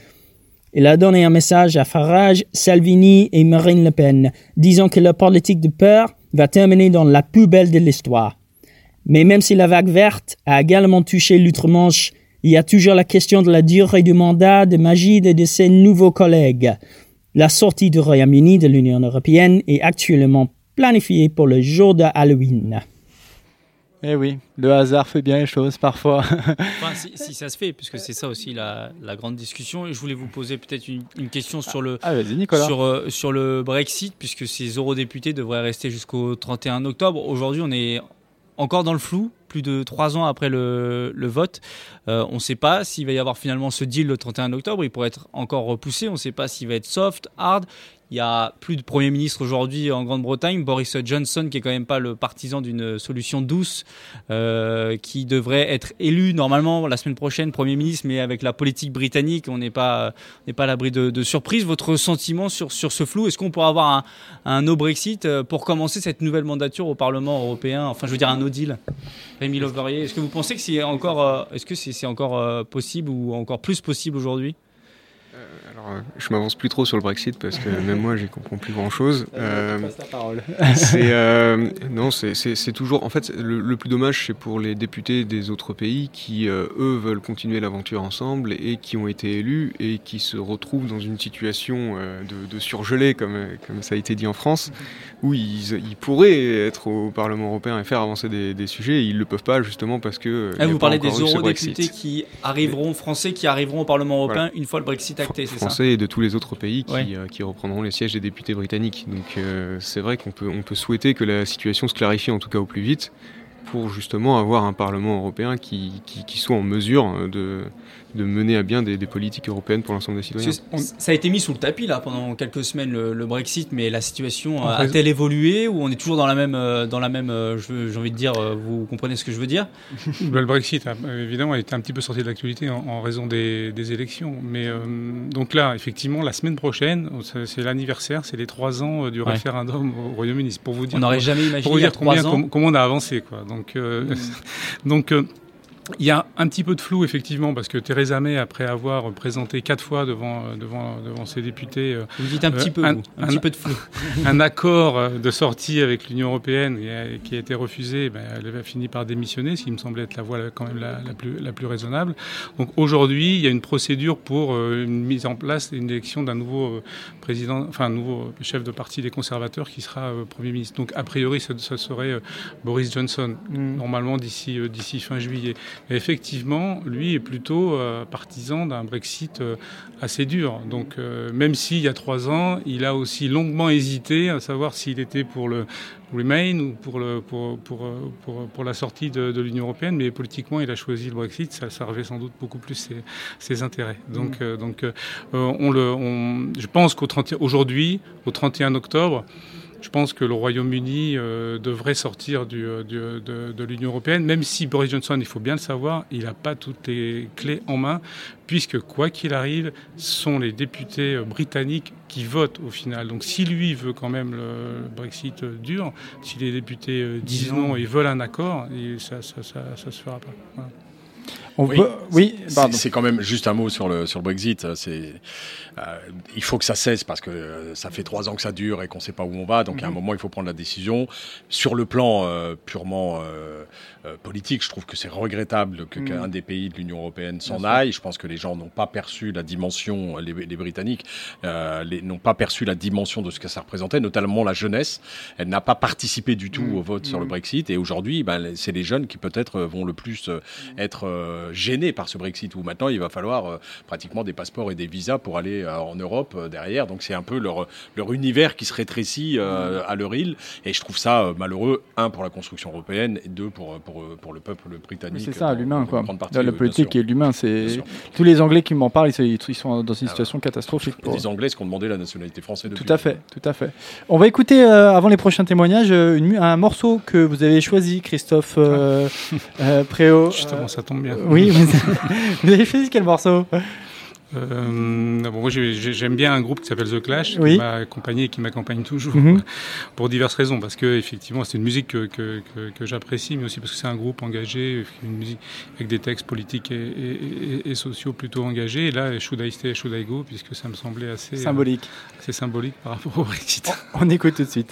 Il a donné un message à Farage, Salvini et Marine Le Pen, disant que la politique de peur va terminer dans la poubelle de l'histoire. Mais même si la vague verte a également touché l'outre-Manche, il y a toujours la question de la durée du mandat de Magid et de ses nouveaux collègues. La sortie du Royaume-Uni de l'Union européenne est actuellement planifiée pour le jour de Halloween. Eh oui, le hasard fait bien les choses parfois. Enfin, si, si ça se fait, puisque c'est ça aussi la, la grande discussion. Et je voulais vous poser peut-être une, une question sur le, Ah, sur, euh, sur le Brexit, puisque ces eurodéputés devraient rester jusqu'au 31 octobre. Aujourd'hui, on est encore dans le flou, plus de trois ans après le, le vote. Euh, on ne sait pas s'il va y avoir finalement ce deal le 31 octobre. Il pourrait être encore repoussé. On ne sait pas s'il va être soft, hard. Il y a plus de Premier ministre aujourd'hui en Grande-Bretagne, Boris Johnson, qui est quand même pas le partisan d'une solution douce, euh, qui devrait être élu normalement la semaine prochaine Premier ministre, mais avec la politique britannique, on n'est pas, n'est pas à l'abri de, surprises. Votre sentiment sur, sur ce flou Est-ce qu'on pourra avoir un, un no Brexit euh, pour commencer cette nouvelle mandature au Parlement européen? Enfin, je veux dire un no deal. Rémi Loverier, est-ce que vous pensez que c'est encore, euh, est-ce que c'est encore possible ou encore plus possible aujourd'hui? Alors, euh, je m'avance plus trop sur le Brexit parce que même moi, j'y comprends plus grand-chose. Euh, parole. c'est euh, non, c'est- toujours. En fait, le, le plus dommage, c'est pour les députés des autres pays qui, euh, eux, veulent continuer l'aventure ensemble et qui ont été élus et qui se retrouvent dans une situation euh, de, de surgelé, comme comme ça a été dit en France, où ils, ils pourraient être au Parlement européen et faire avancer des, des sujets. Et ils le peuvent pas justement parce que. euh, Ah, a vous pas parlez des eurodéputés qui arriveront, français qui arriveront au Parlement européen une fois le Brexit acté, c'est ça français et de tous les autres pays qui, Ouais. euh, qui reprendront les sièges des députés britanniques. Donc euh, c'est vrai qu'on peut, on peut souhaiter que la situation se clarifie en tout cas au plus vite pour justement avoir un Parlement européen qui, qui, qui soit en mesure de, de mener à bien des, des politiques européennes pour l'ensemble des citoyens. Ça a été mis sous le tapis là pendant quelques semaines le, le Brexit, mais la situation euh, a-t-elle évolué ou on est toujours dans la même, euh, dans la même, euh, j'ai envie de dire, vous comprenez ce que je veux dire? Bah, le Brexit, a, évidemment, a été un petit peu sorti de l'actualité en, en raison des, des élections. Mais euh, donc là, effectivement, la semaine prochaine, c'est l'anniversaire, c'est les trois ans du Ouais. référendum au Royaume-Uni. C'est Pour vous dire, On n'aurait jamais imaginé pour vous dire combien, ans. comment on a avancé, quoi. Donc, euh, donc. euh, Il y a un petit peu de flou, effectivement, parce que Theresa May, après avoir présenté quatre fois devant, devant, devant ses députés. euh, Vous dites un petit peu, un, vous, un petit peu de flou. un accord euh, de sortie avec l'Union européenne qui a, qui a été refusé, ben, elle a fini par démissionner, ce qui me semblait être la voie la- quand même la, la plus, la plus raisonnable. Donc aujourd'hui, il y a une procédure pour euh, une mise en place et une élection d'un nouveau euh, président, enfin un nouveau chef de parti des conservateurs qui sera euh, Premier ministre. Donc a priori, ça, ça serait euh, Boris Johnson, Mm. normalement d'ici euh, d'ici fin juillet. Et effectivement, lui est plutôt euh, partisan d'un Brexit euh, assez dur. Donc euh, même s'il y a trois ans, il a aussi longuement hésité à savoir s'il était pour le Remain ou pour, le, pour, pour, pour, pour la sortie de, de l'Union européenne, mais politiquement, il a choisi le Brexit. Ça servait sans doute beaucoup plus ses, ses intérêts. Donc, Mm. euh, donc euh, on le, on, je pense qu'au 30 aujourd'hui, au 31 octobre, je pense que le Royaume-Uni euh, devrait sortir du, euh, du- de, de l'Union européenne, même si Boris Johnson, il faut bien le savoir, il n'a pas toutes les clés en main, puisque quoi qu'il arrive, ce sont les députés euh, britanniques qui votent au final. Donc si lui veut quand même le Brexit euh, dur, si les députés euh, disent non et veulent un accord, et ça, ça, ça, ça se fera pas. Voilà. On oui, peut- oui, c'est- quand même juste un mot sur le sur le Brexit. C'est euh, il faut que ça cesse parce que euh, ça fait trois ans que ça dure et qu'on ne sait pas où on va. Donc à un Mhm. moment il faut prendre la décision. Sur le plan euh, purement euh, euh, politique, je trouve que c'est regrettable que Mhm. qu'un des pays de l'Union européenne s'en aille. Je pense que les gens n'ont pas perçu la dimension, les, les Britanniques euh, n'ont pas perçu la dimension de ce que ça représentait, notamment la jeunesse. Elle n'a pas participé du tout Mhm. au vote sur le. Brexit et aujourd'hui, ben, c'est les jeunes qui peut-être vont le plus être euh, gênés par ce Brexit où maintenant il va falloir euh, pratiquement des passeports et des visas pour aller euh, en Europe euh, derrière. Donc c'est un peu leur, leur univers qui se rétrécit euh, à leur île et je trouve ça euh, malheureux, un pour la construction européenne et deux pour, pour, euh, pour le peuple britannique. C'est ça, l'humain, quoi. partie, euh, bien politique et l'humain, c'est. Tous les Anglais qui m'en parlent, ils, ils sont dans une situation catastrophique. pour- Les Anglais qui ont demandé la nationalité française depuis Tout à fait, tout à fait. On va écouter, euh, avant les prochains témoignages, euh, une un morceau que vous avez choisi, Christophe euh, euh, Préau. Justement, ça tombe bien. Oui, vous, avez choisi quel morceau Euh, bon, moi, j'ai- j'ai- j'aime bien un groupe qui s'appelle The Clash, Oui. qui m'a accompagné et qui m'accompagne toujours, Mhm. pour diverses raisons. Parce que, effectivement, c'est une musique que, que, que, que j'apprécie, mais aussi parce que c'est un groupe engagé, une musique avec des textes politiques et, et, et- et sociaux plutôt engagés. Et là, Should I Stay, Should I Go, puisque ça me semblait assez Symbolique. euh, assez symbolique par rapport au Brexit. On écoute tout de suite.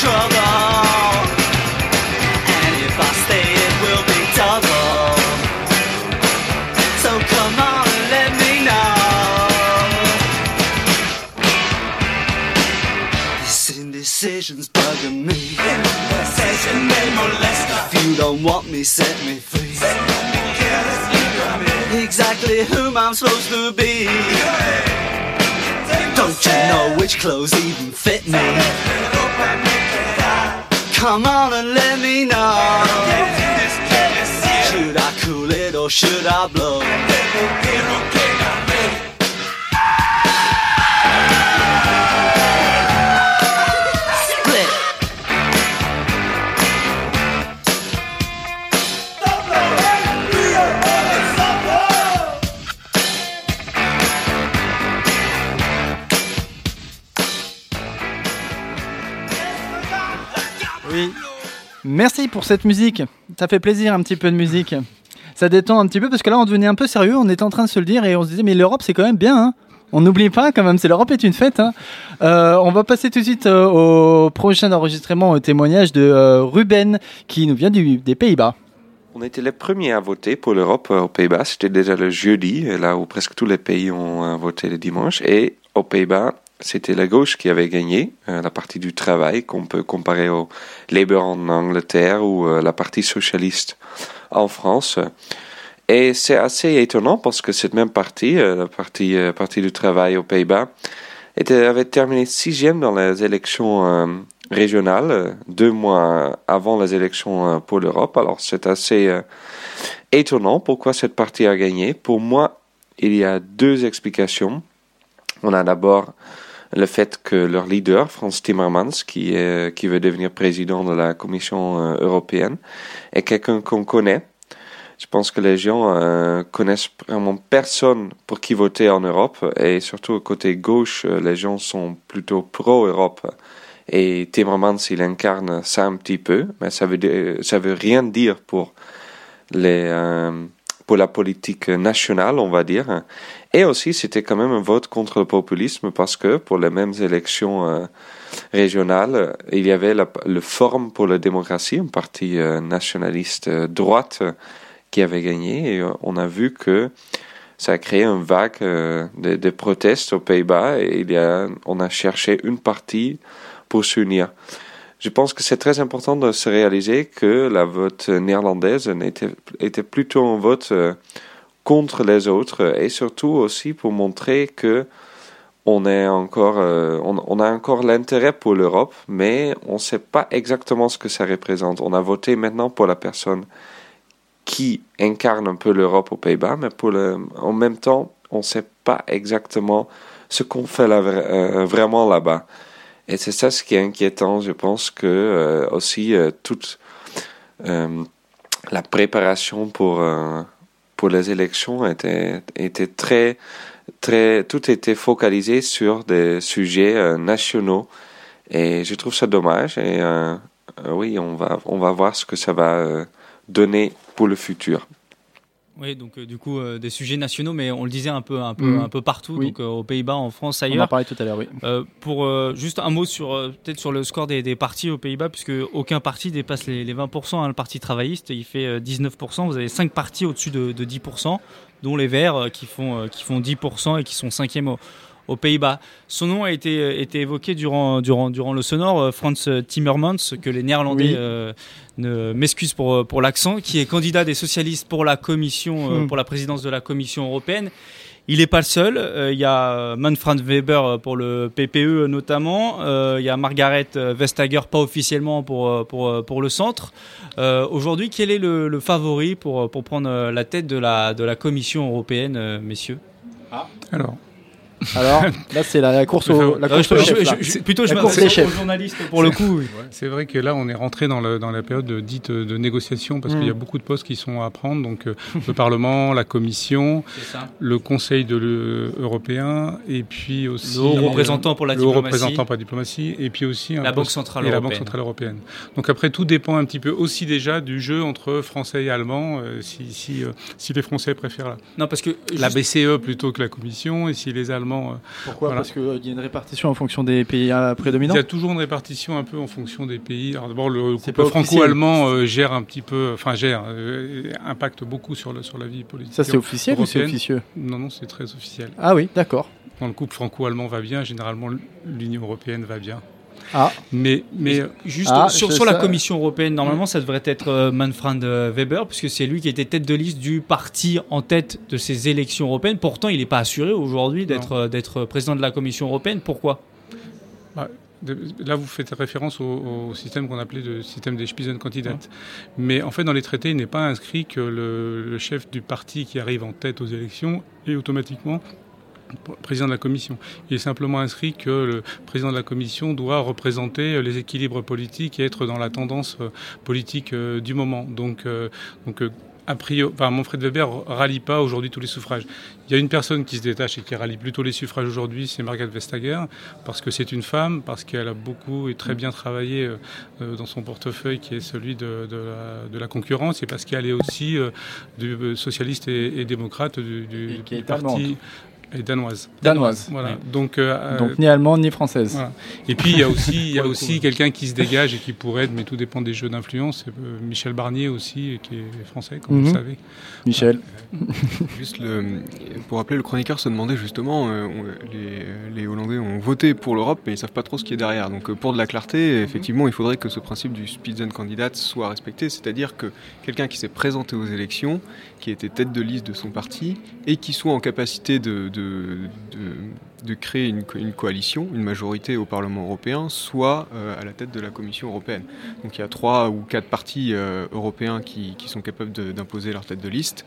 Trouble. And if I stay, it will be double. So come on let me know. This indecision's bugging me. If you don't want me, set me free. Exactly whom I'm supposed to be. Don't you know which clothes even fit me? Come on and let me know. Should I cool it or should I blow? Merci pour cette musique. Ça fait plaisir un petit peu de musique. Ça détend un petit peu parce que là on devenait un peu sérieux, on était en train de se le dire et on se disait mais l'Europe c'est quand même bien. Hein on n'oublie pas quand même, c'est l'Europe est une fête. Hein. Euh, on va passer tout de suite euh, au prochain enregistrement, au témoignage de euh, Ruben qui nous vient du, des Pays-Bas. On était les premiers à voter pour l'Europe aux Pays-Bas. C'était déjà le jeudi, là où presque tous les pays ont voté le dimanche. Et aux Pays-Bas, c'était la gauche qui avait gagné, euh, la partie du travail, qu'on peut comparer au Labour en Angleterre ou euh, la partie socialiste en France. Et c'est assez étonnant parce que cette même partie, euh, la partie, partie du travail aux Pays-Bas, avait terminé sixième dans les élections régionales, deux mois avant les élections pour l'Europe. Alors c'est assez étonnant pourquoi cette partie a gagné. Pour moi, il y a deux explications. On a d'abord le fait que leur leader, Franz Timmermans, qui, veut devenir président de la Commission euh, européenne, est quelqu'un qu'on connaît. Je pense que les gens euh, connaissent vraiment personne pour qui voter en Europe et surtout côté gauche, euh, les gens sont plutôt pro-Europe. Et Timmermans, il incarne ça un petit peu, mais ça veut veut rien dire pour les euh, pour la politique nationale, on va dire. Et aussi, c'était quand même un vote contre le populisme parce que pour les mêmes élections euh, régionales, il y avait le Forum pour la démocratie, un parti euh, nationaliste euh, droite qui avait gagné. Et on a vu que ça a créé une vague de, protestes aux Pays-Bas et on a cherché une partie pour s'unir. Je pense que c'est très important de se réaliser que la vote néerlandaise était, était plutôt un vote euh, contre les autres et surtout aussi pour montrer que on est encore, euh, on, a encore l'intérêt pour l'Europe, mais on ne sait pas exactement ce que ça représente. On a voté maintenant pour la personne qui incarne un peu l'Europe aux Pays-Bas, mais pour en même temps, on ne sait pas exactement ce qu'on fait là, euh, vraiment là-bas. Et c'est ça ce qui est inquiétant. Je pense que euh, aussi euh, toute euh, la préparation pour pour les élections était était très très tout était focalisé sur des sujets nationaux et je trouve ça dommage. Et oui, on va on va voir ce que ça va donner pour le futur. Oui, donc euh, du coup euh, des sujets nationaux, mais on le disait un peu, un peu, Mhm. un peu partout, Oui. donc euh, aux Pays-Bas, en France, On ailleurs. en parlait tout à l'heure, oui. Euh, pour euh, juste un mot sur peut-être sur le score des, des partis aux Pays-Bas, puisque aucun parti dépasse les, les 20%. hein. le parti travailliste, il fait euh, 19%. Vous avez 5 partis au-dessus de, de 10%, dont les Verts qui font qui font 10% et qui sont cinquième au, aux Pays-Bas. Son nom a été, euh, été évoqué durant, durant, durant le sonore, euh, Franz Timmermans, que les Néerlandais Oui. euh, ne m'excusent pour, pour l'accent, qui est candidat des socialistes pour la commission, Hmm. pour la présidence de la Commission européenne. Il n'est pas le seul. Euh, Il y a Manfred Weber pour le PPE notamment. Euh, Il y a Margaret Vestager, pas officiellement pour, pour, pour le centre. Euh, Aujourd'hui, quel est le, le favori pour, pour prendre la tête de la, de la Commission européenne, messieurs? Alors, Alors, là, c'est la, la course au, la Euh, course je- au je- chef, je- je- plutôt, je La course m'adresse des aux chefs. journalistes pour le coup. oui. C'est vrai que là, on est rentré dans, le, dans la période de- dite de négociation parce Mm. qu'il y a beaucoup de postes qui sont à prendre. Donc, euh, le Parlement, la Commission, le Conseil de européen et puis aussi. Le haut représentant pour la le haut diplomatie. représentant pour la diplomatie et puis aussi. La Banque centrale et la Banque européenne. centrale européenne. Donc, après, tout dépend un petit peu aussi déjà du jeu entre Français et Allemands, euh, si, si, euh, si les Français préfèrent la, Non, parce que la BCE plutôt que la Commission et si les Allemands. Euh, Pourquoi voilà. Parce qu'il y a une répartition en fonction des pays euh, Il prédominants y a toujours une répartition un peu en fonction des pays. Alors d'abord, le couple franco-allemand euh, gère un petit peu, enfin gère, euh, impacte beaucoup sur, le, sur la vie politique. Ça, c'est officiel ou c'est officieux Non, non, c'est très officiel. Ah oui, d'accord. Quand le couple franco-allemand va bien, généralement l'Union européenne va bien. Ah. Mais, mais Juste Ah, sur, la Commission européenne, normalement, ça devrait être euh, Manfred euh, Weber, puisque c'est lui qui était tête de liste du parti en tête de ces élections européennes. Pourtant, il n'est pas assuré aujourd'hui d'être euh, d'être président de la Commission européenne. Pourquoi? Bah, là, vous faites référence au, au système qu'on appelait le système des Spitzenkandidaten. Mais en fait, dans les traités, il n'est pas inscrit que le, le chef du parti qui arrive en tête aux élections est automatiquement président de la commission. Il est simplement inscrit que le président de la commission doit représenter les équilibres politiques et être dans la tendance euh, politique euh, du moment. Donc, euh, donc euh, a priori, enfin, Manfred Weber rallie pas aujourd'hui tous les suffrages. Il y a une personne qui se détache et qui rallie plutôt les suffrages aujourd'hui, c'est Margaret Vestager, parce que c'est une femme, parce qu'elle a beaucoup et très bien travaillé euh, euh, dans son portefeuille qui est celui de, de, la, de la, concurrence, et parce qu'elle est aussi euh, du, euh, socialiste et, et, démocrate du, du, et qui du est parti. Et danoise. Danoise. Voilà. Oui. Donc, euh, Donc ni allemande ni française. Voilà. Et puis il y a aussi, il y a aussi quelqu'un qui se dégage et qui pourrait être, mais tout dépend des jeux d'influence. c'est, euh, Michel Barnier aussi, qui est français, comme Mhm. vous le savez. Michel. Juste le, pour rappeler, le chroniqueur se demandait justement, euh, les, les Hollandais ont voté pour l'Europe, mais ils savent pas trop ce qui est derrière. Donc euh, pour de la clarté, effectivement, il faudrait que ce principe du Spitzenkandidat soit respecté, c'est-à-dire que quelqu'un qui s'est présenté aux élections, qui était tête de liste de son parti, et qui soit en capacité de, de créer une, co- une coalition, une majorité au Parlement européen, soit euh, à la tête de la Commission européenne. Donc il y a trois ou quatre partis euh, européens qui, qui sont capables d'imposer leur tête de liste.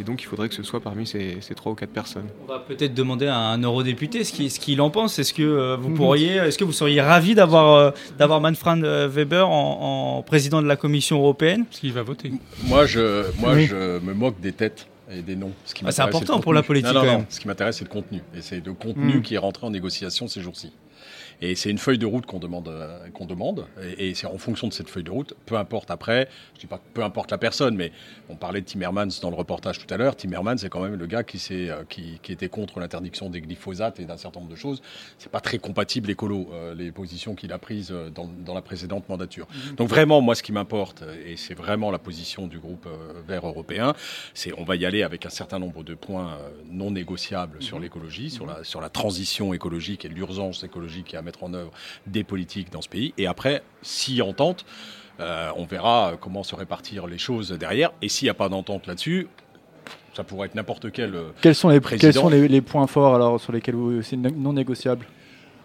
Et donc il faudrait que ce soit parmi ces, ces trois ou quatre personnes. On va peut-être demander à un eurodéputé ce qu'il ce en pense. Est-ce que euh, vous Mhm. pourriez, est-ce que vous seriez ravi d'avoir euh, d'avoir Manfred Weber en, en président de la Commission européenne? Parce qu'il va voter. Moi, je, moi Oui. je me moque des têtes et des noms. Ce Ah, c'est important pour la politique, Non, non. Ce qui m'intéresse, c'est le contenu. Et c'est le contenu Mm. qui est rentré en négociation ces jours-ci. Et c'est une feuille de route qu'on demande, euh, qu'on demande. Et, et c'est en fonction de cette feuille de route, peu importe après, je dis pas peu importe la personne, mais on parlait de Timmermans dans le reportage tout à l'heure. Timmermans, c'est quand même le gars qui, euh, qui, qui était contre l'interdiction des glyphosates et d'un certain nombre de choses. C'est pas très compatible écolo, euh, les positions qu'il a prises dans, dans la précédente mandature. Donc vraiment, moi, ce qui m'importe, et c'est vraiment la position du groupe vert européen, c'est on va y aller avec un certain nombre de points non négociables sur l'écologie, sur la, sur la transition écologique et l'urgence écologique à mettre en œuvre des politiques dans ce pays. Et après, si entente, euh, on verra comment se répartir les choses derrière. Et s'il n'y a pas d'entente là-dessus, ça pourrait être n'importe quel euh, Quels sont les, président. quels sont les, les points forts alors sur lesquels vous c'est non négociable?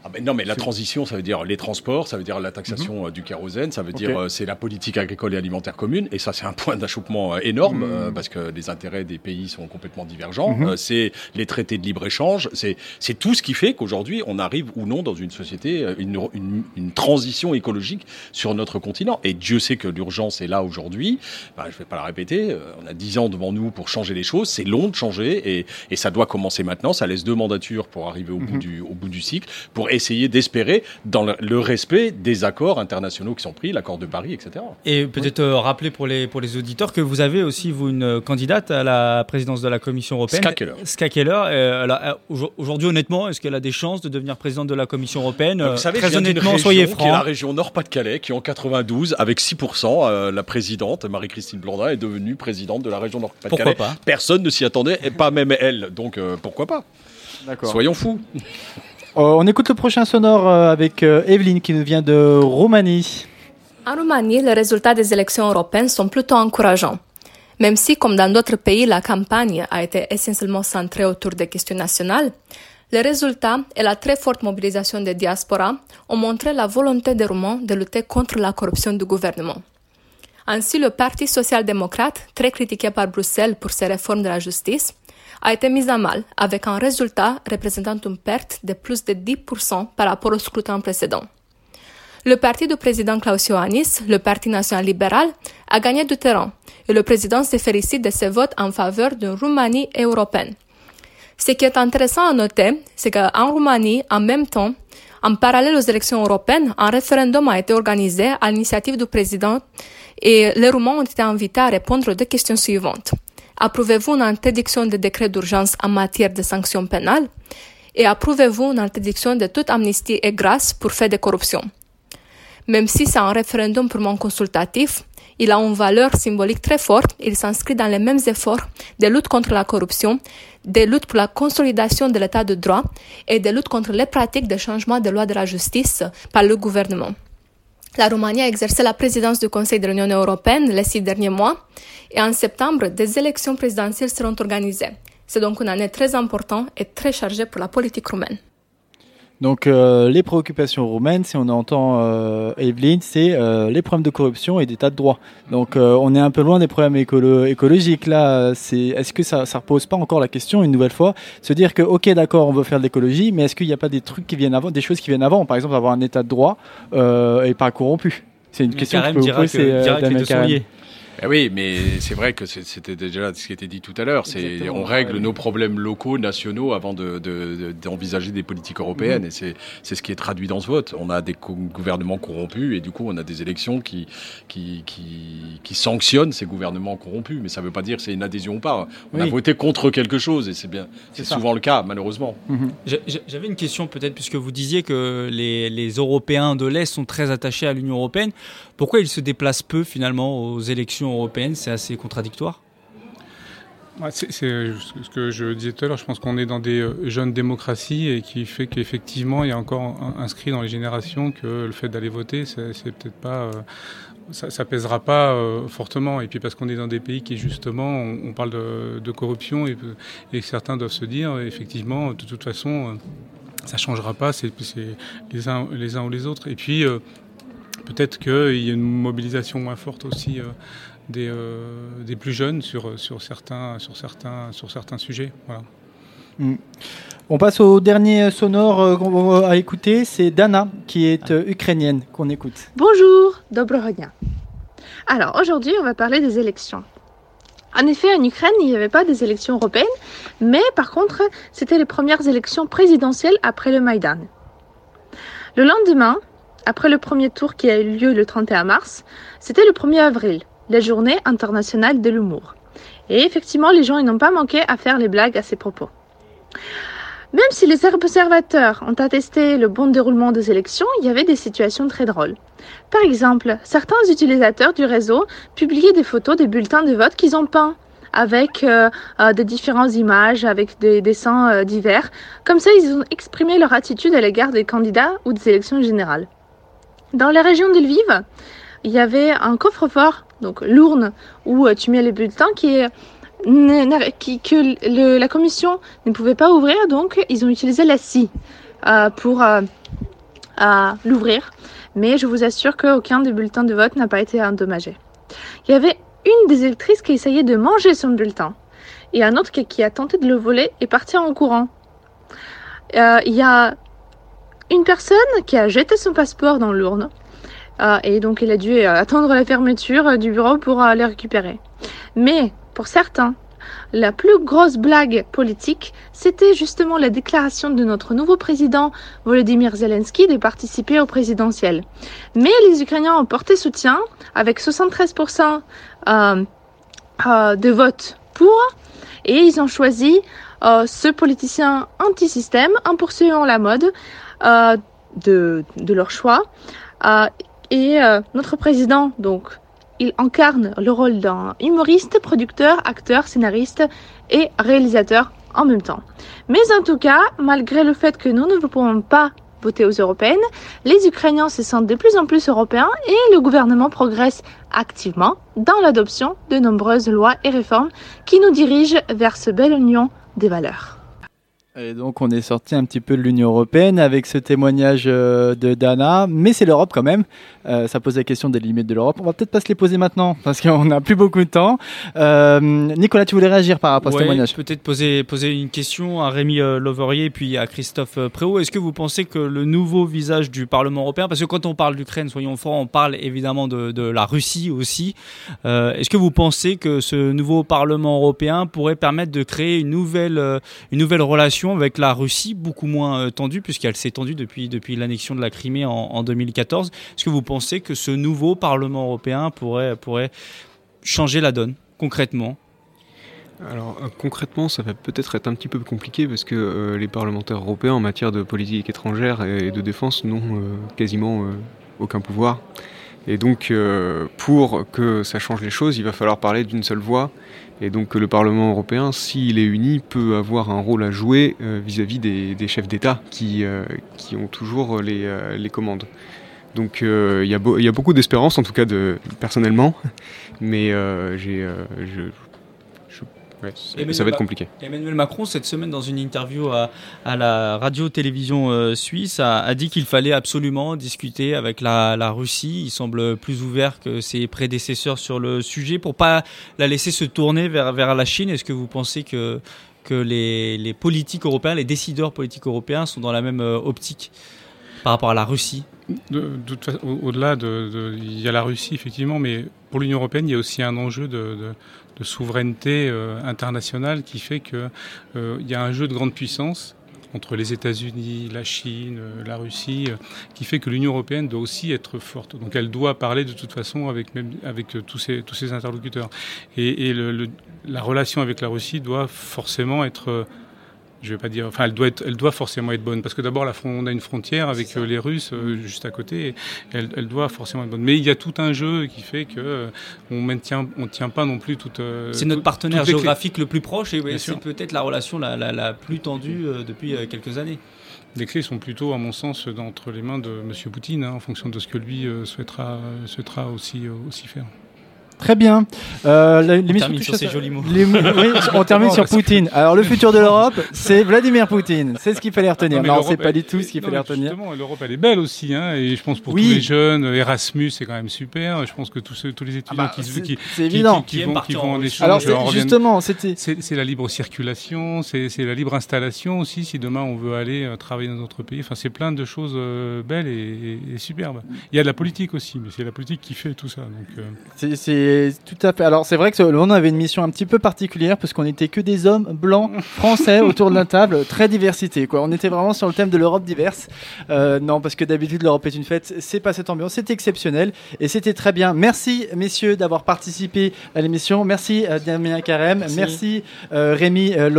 Ah ben non, mais la transition, ça veut dire les transports, ça veut dire la taxation euh, du kérosène, ça veut dire Mhm. Ok. euh, c'est la politique agricole et alimentaire commune, et ça c'est un point d'achoppement euh, énorme Mhm. euh, parce que les intérêts des pays sont complètement divergents. Mhm. Euh, c'est les traités de libre échange, c'est c'est tout ce qui fait qu'aujourd'hui on arrive ou non dans une société, une, une, une transition écologique sur notre continent. Et Dieu sait que l'urgence est là aujourd'hui. Ben, je vais pas la répéter. on a dix ans devant nous pour changer les choses. C'est long de changer et, et ça doit commencer maintenant. Ça laisse deux mandatures pour arriver au, bout, Mhm. du, au bout du cycle, pour essayer d'espérer dans le, le respect des accords internationaux qui sont pris, l'accord de Paris, etc. Et peut-être euh, rappeler pour les, pour les auditeurs que vous avez aussi, vous, une euh, candidate à la présidence de la Commission européenne. Ska Keller. Ska Keller. euh, Aujourd'hui, honnêtement, est-ce qu'elle a des chances de devenir présidente de la Commission européenne Vous savez, Très honnêtement, soyez qui est la région Nord-Pas-de-Calais, qui en 92, avec 6%, euh, la présidente, Marie-Christine Blandin, est devenue présidente de la région Nord-Pas-de-Calais. Pourquoi pas? Personne ne s'y attendait, et pas même elle. Donc euh, pourquoi pas? D'accord. Soyons fous. Euh, on écoute le prochain sonore euh, avec euh, Evelyne qui nous vient de Roumanie. En Roumanie, les résultats des élections européennes sont plutôt encourageants. Même si, comme dans d'autres pays, la campagne a été essentiellement centrée autour des questions nationales, les résultats et la très forte mobilisation des diasporas ont montré la volonté des Roumains de lutter contre la corruption du gouvernement. Ainsi, le Parti social-démocrate, très critiqué par Bruxelles pour ses réformes de la justice, a été mis à mal avec un résultat représentant une perte de plus de 10% par rapport au scrutin précédent. Le parti du président Klaus Iohannis, le Parti national libéral, a gagné du terrain et le président se félicite de ses votes en faveur d'une Roumanie européenne. Ce qui est intéressant à noter, c'est qu'en Roumanie, en même temps, en parallèle aux élections européennes, un référendum a été organisé à l'initiative du président et les Roumains ont été invités à répondre aux deux questions suivantes. Approuvez-vous une interdiction des décrets d'urgence en matière de sanctions pénales? Et approuvez-vous une interdiction de toute amnistie et grâce pour faits de corruption? Même si c'est un référendum purement consultatif, il a une valeur symbolique très forte. Il s'inscrit dans les mêmes efforts de lutte contre la corruption, de lutte pour la consolidation de l'état de droit et de lutte contre les pratiques de changement des lois de la justice par le gouvernement. La Roumanie a exercé la présidence du Conseil de l'Union européenne les six derniers mois et en septembre, des élections présidentielles seront organisées. C'est donc une année très importante et très chargée pour la politique roumaine. Donc euh, les préoccupations roumaines, si on entend euh, Evelyne, c'est euh, les problèmes de corruption et d'état de droit. Donc euh, on est un peu loin des problèmes écolo écologiques là. C'est est-ce que ça ça repose pas encore la question une nouvelle fois, se dire que ok d'accord on veut faire de l'écologie, mais est-ce qu'il n'y a pas des trucs qui viennent avant, des choses qui viennent avant, par exemple avoir un état de droit euh, et pas corrompu. C'est une Mais question que je peux vous poser. Que. Eh oui, mais c'est vrai que c'était déjà ce qui était dit tout à l'heure. C'est on règle nos problèmes locaux, nationaux, avant d'envisager de, de, des politiques européennes. Mm-hmm. Et c'est ce qui est traduit dans ce vote. On a des gouvernements corrompus et du coup, on a des élections qui, qui, qui, qui sanctionnent ces gouvernements corrompus. Mais ça ne veut pas dire c'est une adhésion ou pas. On a voté contre quelque chose et c'est bien. C'est souvent le cas, malheureusement. Mm-hmm. J'avais une question peut-être, puisque vous disiez que les, les Européens de l'Est sont très attachés à l'Union européenne. Pourquoi ils se déplacent peu finalement aux élections européennes? C'est assez contradictoire c'est ce que je disais tout à l'heure. Je pense qu'on est dans des euh, jeunes démocraties et qui fait qu'effectivement, il y a encore inscrit dans les générations que le fait d'aller voter, c'est peut-être pas, euh, ça, ça, pèsera pas euh, fortement. Et puis parce qu'on est dans des pays qui justement, on, parle de, corruption et, et, certains doivent se dire, effectivement, de toute façon, ça changera pas. C'est les uns, les uns ou les autres. Et puis peut-être qu'il y a une mobilisation moins forte aussi euh, des, euh, des, plus jeunes sur, sur, certains, sur, certains, sur certains sujets. Voilà. Mm. On passe au dernier sonore euh, qu'on va écouter, c'est Dana qui est ukrainienne qu'on écoute. Bonjour, Dobrohodnia. Alors aujourd'hui on va parler des élections. En effet, en Ukraine, il n'y avait pas des élections européennes, mais par contre, c'était les premières élections présidentielles après le Maïdan. Le lendemain, après le premier tour qui a eu lieu le 31 mars, c'était le 1er avril, la journée internationale de l'humour. Et effectivement, les gens n'ont pas manqué à faire les blagues à ces propos. Même si les observateurs ont attesté le bon déroulement des élections, il y avait des situations très drôles. Par exemple, certains utilisateurs du réseau publiaient des photos des bulletins de vote qu'ils ont peints avec euh, euh, des différentes images, avec des dessins euh, divers. Comme ça, ils ont exprimé leur attitude à l'égard des candidats ou des élections générales. Dans la région de Lviv, il y avait un coffre-fort, donc l'urne où euh, tu mets les bulletins, qui que la commission ne pouvait pas ouvrir, donc ils ont utilisé la scie euh, pour euh, l'ouvrir. Mais je vous assure qu'aucun des bulletins de vote n'a pas été endommagé. Il y avait une des électrices qui essayait de manger son bulletin et un autre qui, qui a tenté de le voler et partir en courant. il y a une personne qui a jeté son passeport dans l'urne. Euh, et donc il a dû euh, attendre la fermeture euh, du bureau pour les récupérer. Mais pour certains, la plus grosse blague politique, c'était justement la déclaration de notre nouveau président Volodymyr Zelensky de participer au présidentiel. Mais les Ukrainiens ont porté soutien avec 73% de votes pour et ils ont choisi ce politicien anti-système en poursuivant la mode de, de, leur choix. Euh, et euh, notre président, donc, il incarne le rôle d'un humoriste, producteur, acteur, scénariste et réalisateur en même temps. Mais en tout cas, malgré le fait que nous ne pouvons pas voter aux européennes, les Ukrainiens se sentent de plus en plus européens et le gouvernement progresse activement dans l'adoption de nombreuses lois et réformes qui nous dirigent vers ce bel union des valeurs. Et donc on est sorti un petit peu de l'Union européenne avec ce témoignage euh, de Dana, mais c'est l'Europe quand même. Euh, ça pose la question des limites de l'Europe. On va peut-être pas se les poser maintenant parce qu'on n'a plus beaucoup de temps. Euh, Nicolas, tu voulais réagir par rapport à ce témoignage Peut-être poser poser une question à Rémi Loverier et puis à Christophe Préau. Est-ce que vous pensez que le nouveau visage du Parlement européen, parce que quand on parle d'Ukraine, soyons forts, on parle évidemment de, de la Russie aussi. Est-ce que vous pensez que ce nouveau Parlement européen pourrait permettre de créer une nouvelle une nouvelle relation avec la Russie beaucoup moins euh, tendue, puisqu'elle s'est tendue depuis, depuis l'annexion de la Crimée en, 2014. Est-ce que vous pensez que ce nouveau Parlement européen pourrait, pourrait changer la donne, concrètement? Alors euh, concrètement, ça va peut-être être un petit peu compliqué parce que euh, les parlementaires européens en matière de politique étrangère et de défense n'ont quasiment aucun pouvoir. Et donc, pour que ça change les choses, il va falloir parler d'une seule voix et donc le Parlement européen, s'il est uni, peut avoir un rôle à jouer euh, vis-à-vis des, chefs d'État qui, euh, qui ont toujours les, euh, les commandes. Donc il y, y, a beaucoup d'espérance, en tout cas personnellement, mais j'ai, je, ça va être compliqué. Emmanuel Macron, cette semaine, dans une interview à, la radio-télévision euh, suisse, a, dit qu'il fallait absolument discuter avec la, Russie. Il semble plus ouvert que ses prédécesseurs sur le sujet pour pas la laisser se tourner vers, vers la Chine. Est-ce que vous pensez que, que les, politiques européens, les décideurs politiques européens sont dans la même euh, optique par rapport à la Russie? De, Au-delà de, de- il y a la Russie effectivement, mais pour l'Union européenne, il y a aussi un enjeu de, de- souveraineté euh, internationale qui fait que euh, y a un jeu de grande puissance entre les États-Unis, la Chine, euh, la Russie, qui fait que l'Union européenne doit aussi être forte. Donc elle doit parler de toute façon avec, même, avec tous, ses, tous ses interlocuteurs. Et, la relation avec la Russie doit forcément être... je vais pas dire, enfin, elle doit être, elle doit forcément être bonne parce que d'abord, on a une frontière avec euh, les Russes euh, juste à côté. Et elle, elle doit forcément être bonne. Mais il y a tout un jeu qui fait que euh, on maintient, on tient pas non plus toute. euh, C'est notre partenaire géographique le plus proche et ouais, c'est peut-être la relation la, la- la plus tendue euh, depuis quelques années. Les clés sont plutôt, à mon sens, entre les mains de M. Poutine, hein, en fonction de ce que lui euh, souhaitera, souhaitera aussi, euh, aussi faire. Très bien. Euh, la- l'émission termine sur ces jolis mots. les- oui, on termine sur Poutine. Alors le futur de l'Europe, c'est Vladimir Poutine. C'est ce qu'il fallait retenir. Non, l'Europe, c'est pas du tout ce qu'il non, fallait retenir. L'Europe, elle est belle aussi, hein, et je pense pour Oui. tous les jeunes, Erasmus, c'est quand même super. Je pense que tous, ceux, tous les étudiants bah, qui, qui, qui- évident. qui, Qui vont, qui vont en échange, Alors, c'est- en justement, c'était. C'est la libre circulation, c'est la libre installation aussi, si demain on veut aller euh, travailler dans notre pays. Enfin, c'est plein de choses euh, belles et, et- et superbes. Il y a de la politique aussi, mais c'est la politique qui fait tout ça. Donc, euh, C'est- C'est tout à fait. Alors c'est vrai que on avait une mission un petit peu particulière parce qu'on n'était que des hommes blancs français autour de la table, très diversité. Quoi. On était vraiment sur le thème de l'Europe diverse. Euh, non, parce que d'habitude l'Europe est une fête. C'est pas cette ambiance. C'était exceptionnel et c'était très bien. Merci messieurs d'avoir participé à l'émission. Merci euh, Damien Carême. Merci, Merci. euh, Rémi euh,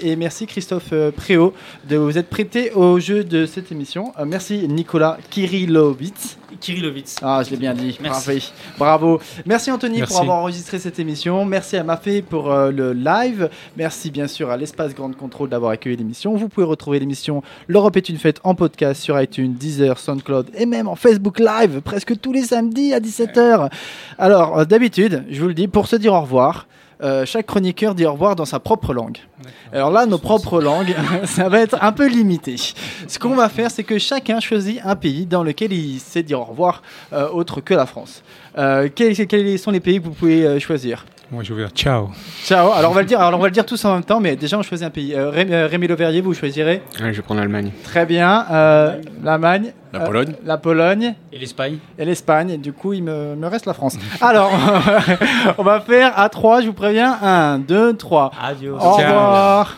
et merci Christophe euh, Préau de vous être prêté au jeu de cette émission. Merci Nicolas Kirilovitz. Kirilovitz. Ah, je l'ai bien dit. Merci. Bravo. Merci Anthony Merci. pour avoir enregistré cette émission. Merci à Mafé pour euh, le live. Merci bien sûr à l'espace Grande Contrôle d'avoir accueilli l'émission. Vous pouvez retrouver l'émission L'Europe est une fête en podcast sur iTunes, Deezer, SoundCloud et même en Facebook Live presque tous les samedis à 17h. Alors, euh, d'habitude, je vous le dis, pour se dire au revoir, euh, chaque chroniqueur dit au revoir dans sa propre langue. Alors là, nos propres langues, ça va être un peu limité. Ce qu'on va faire, c'est que chacun choisit un pays dans lequel il sait dire au revoir, euh, autre que la France. Euh, quels, quels sont les pays que vous pouvez choisir? Moi, je vais dire ciao. Ciao. Alors on va le dire. Alors on va le dire tous en même temps, mais déjà on choisit un pays. Euh, euh, Rémi Lauverrier, vous choisirez. Je vais prendre l'Allemagne. Très bien. Euh, L'Allemagne. La Euh, Pologne. La Pologne. Et l'Espagne Et l'Espagne. Du coup, il me, me reste la France. Alors, on va faire à 3, je vous préviens. 1, 2, 3. Adios. Au Ciao. revoir.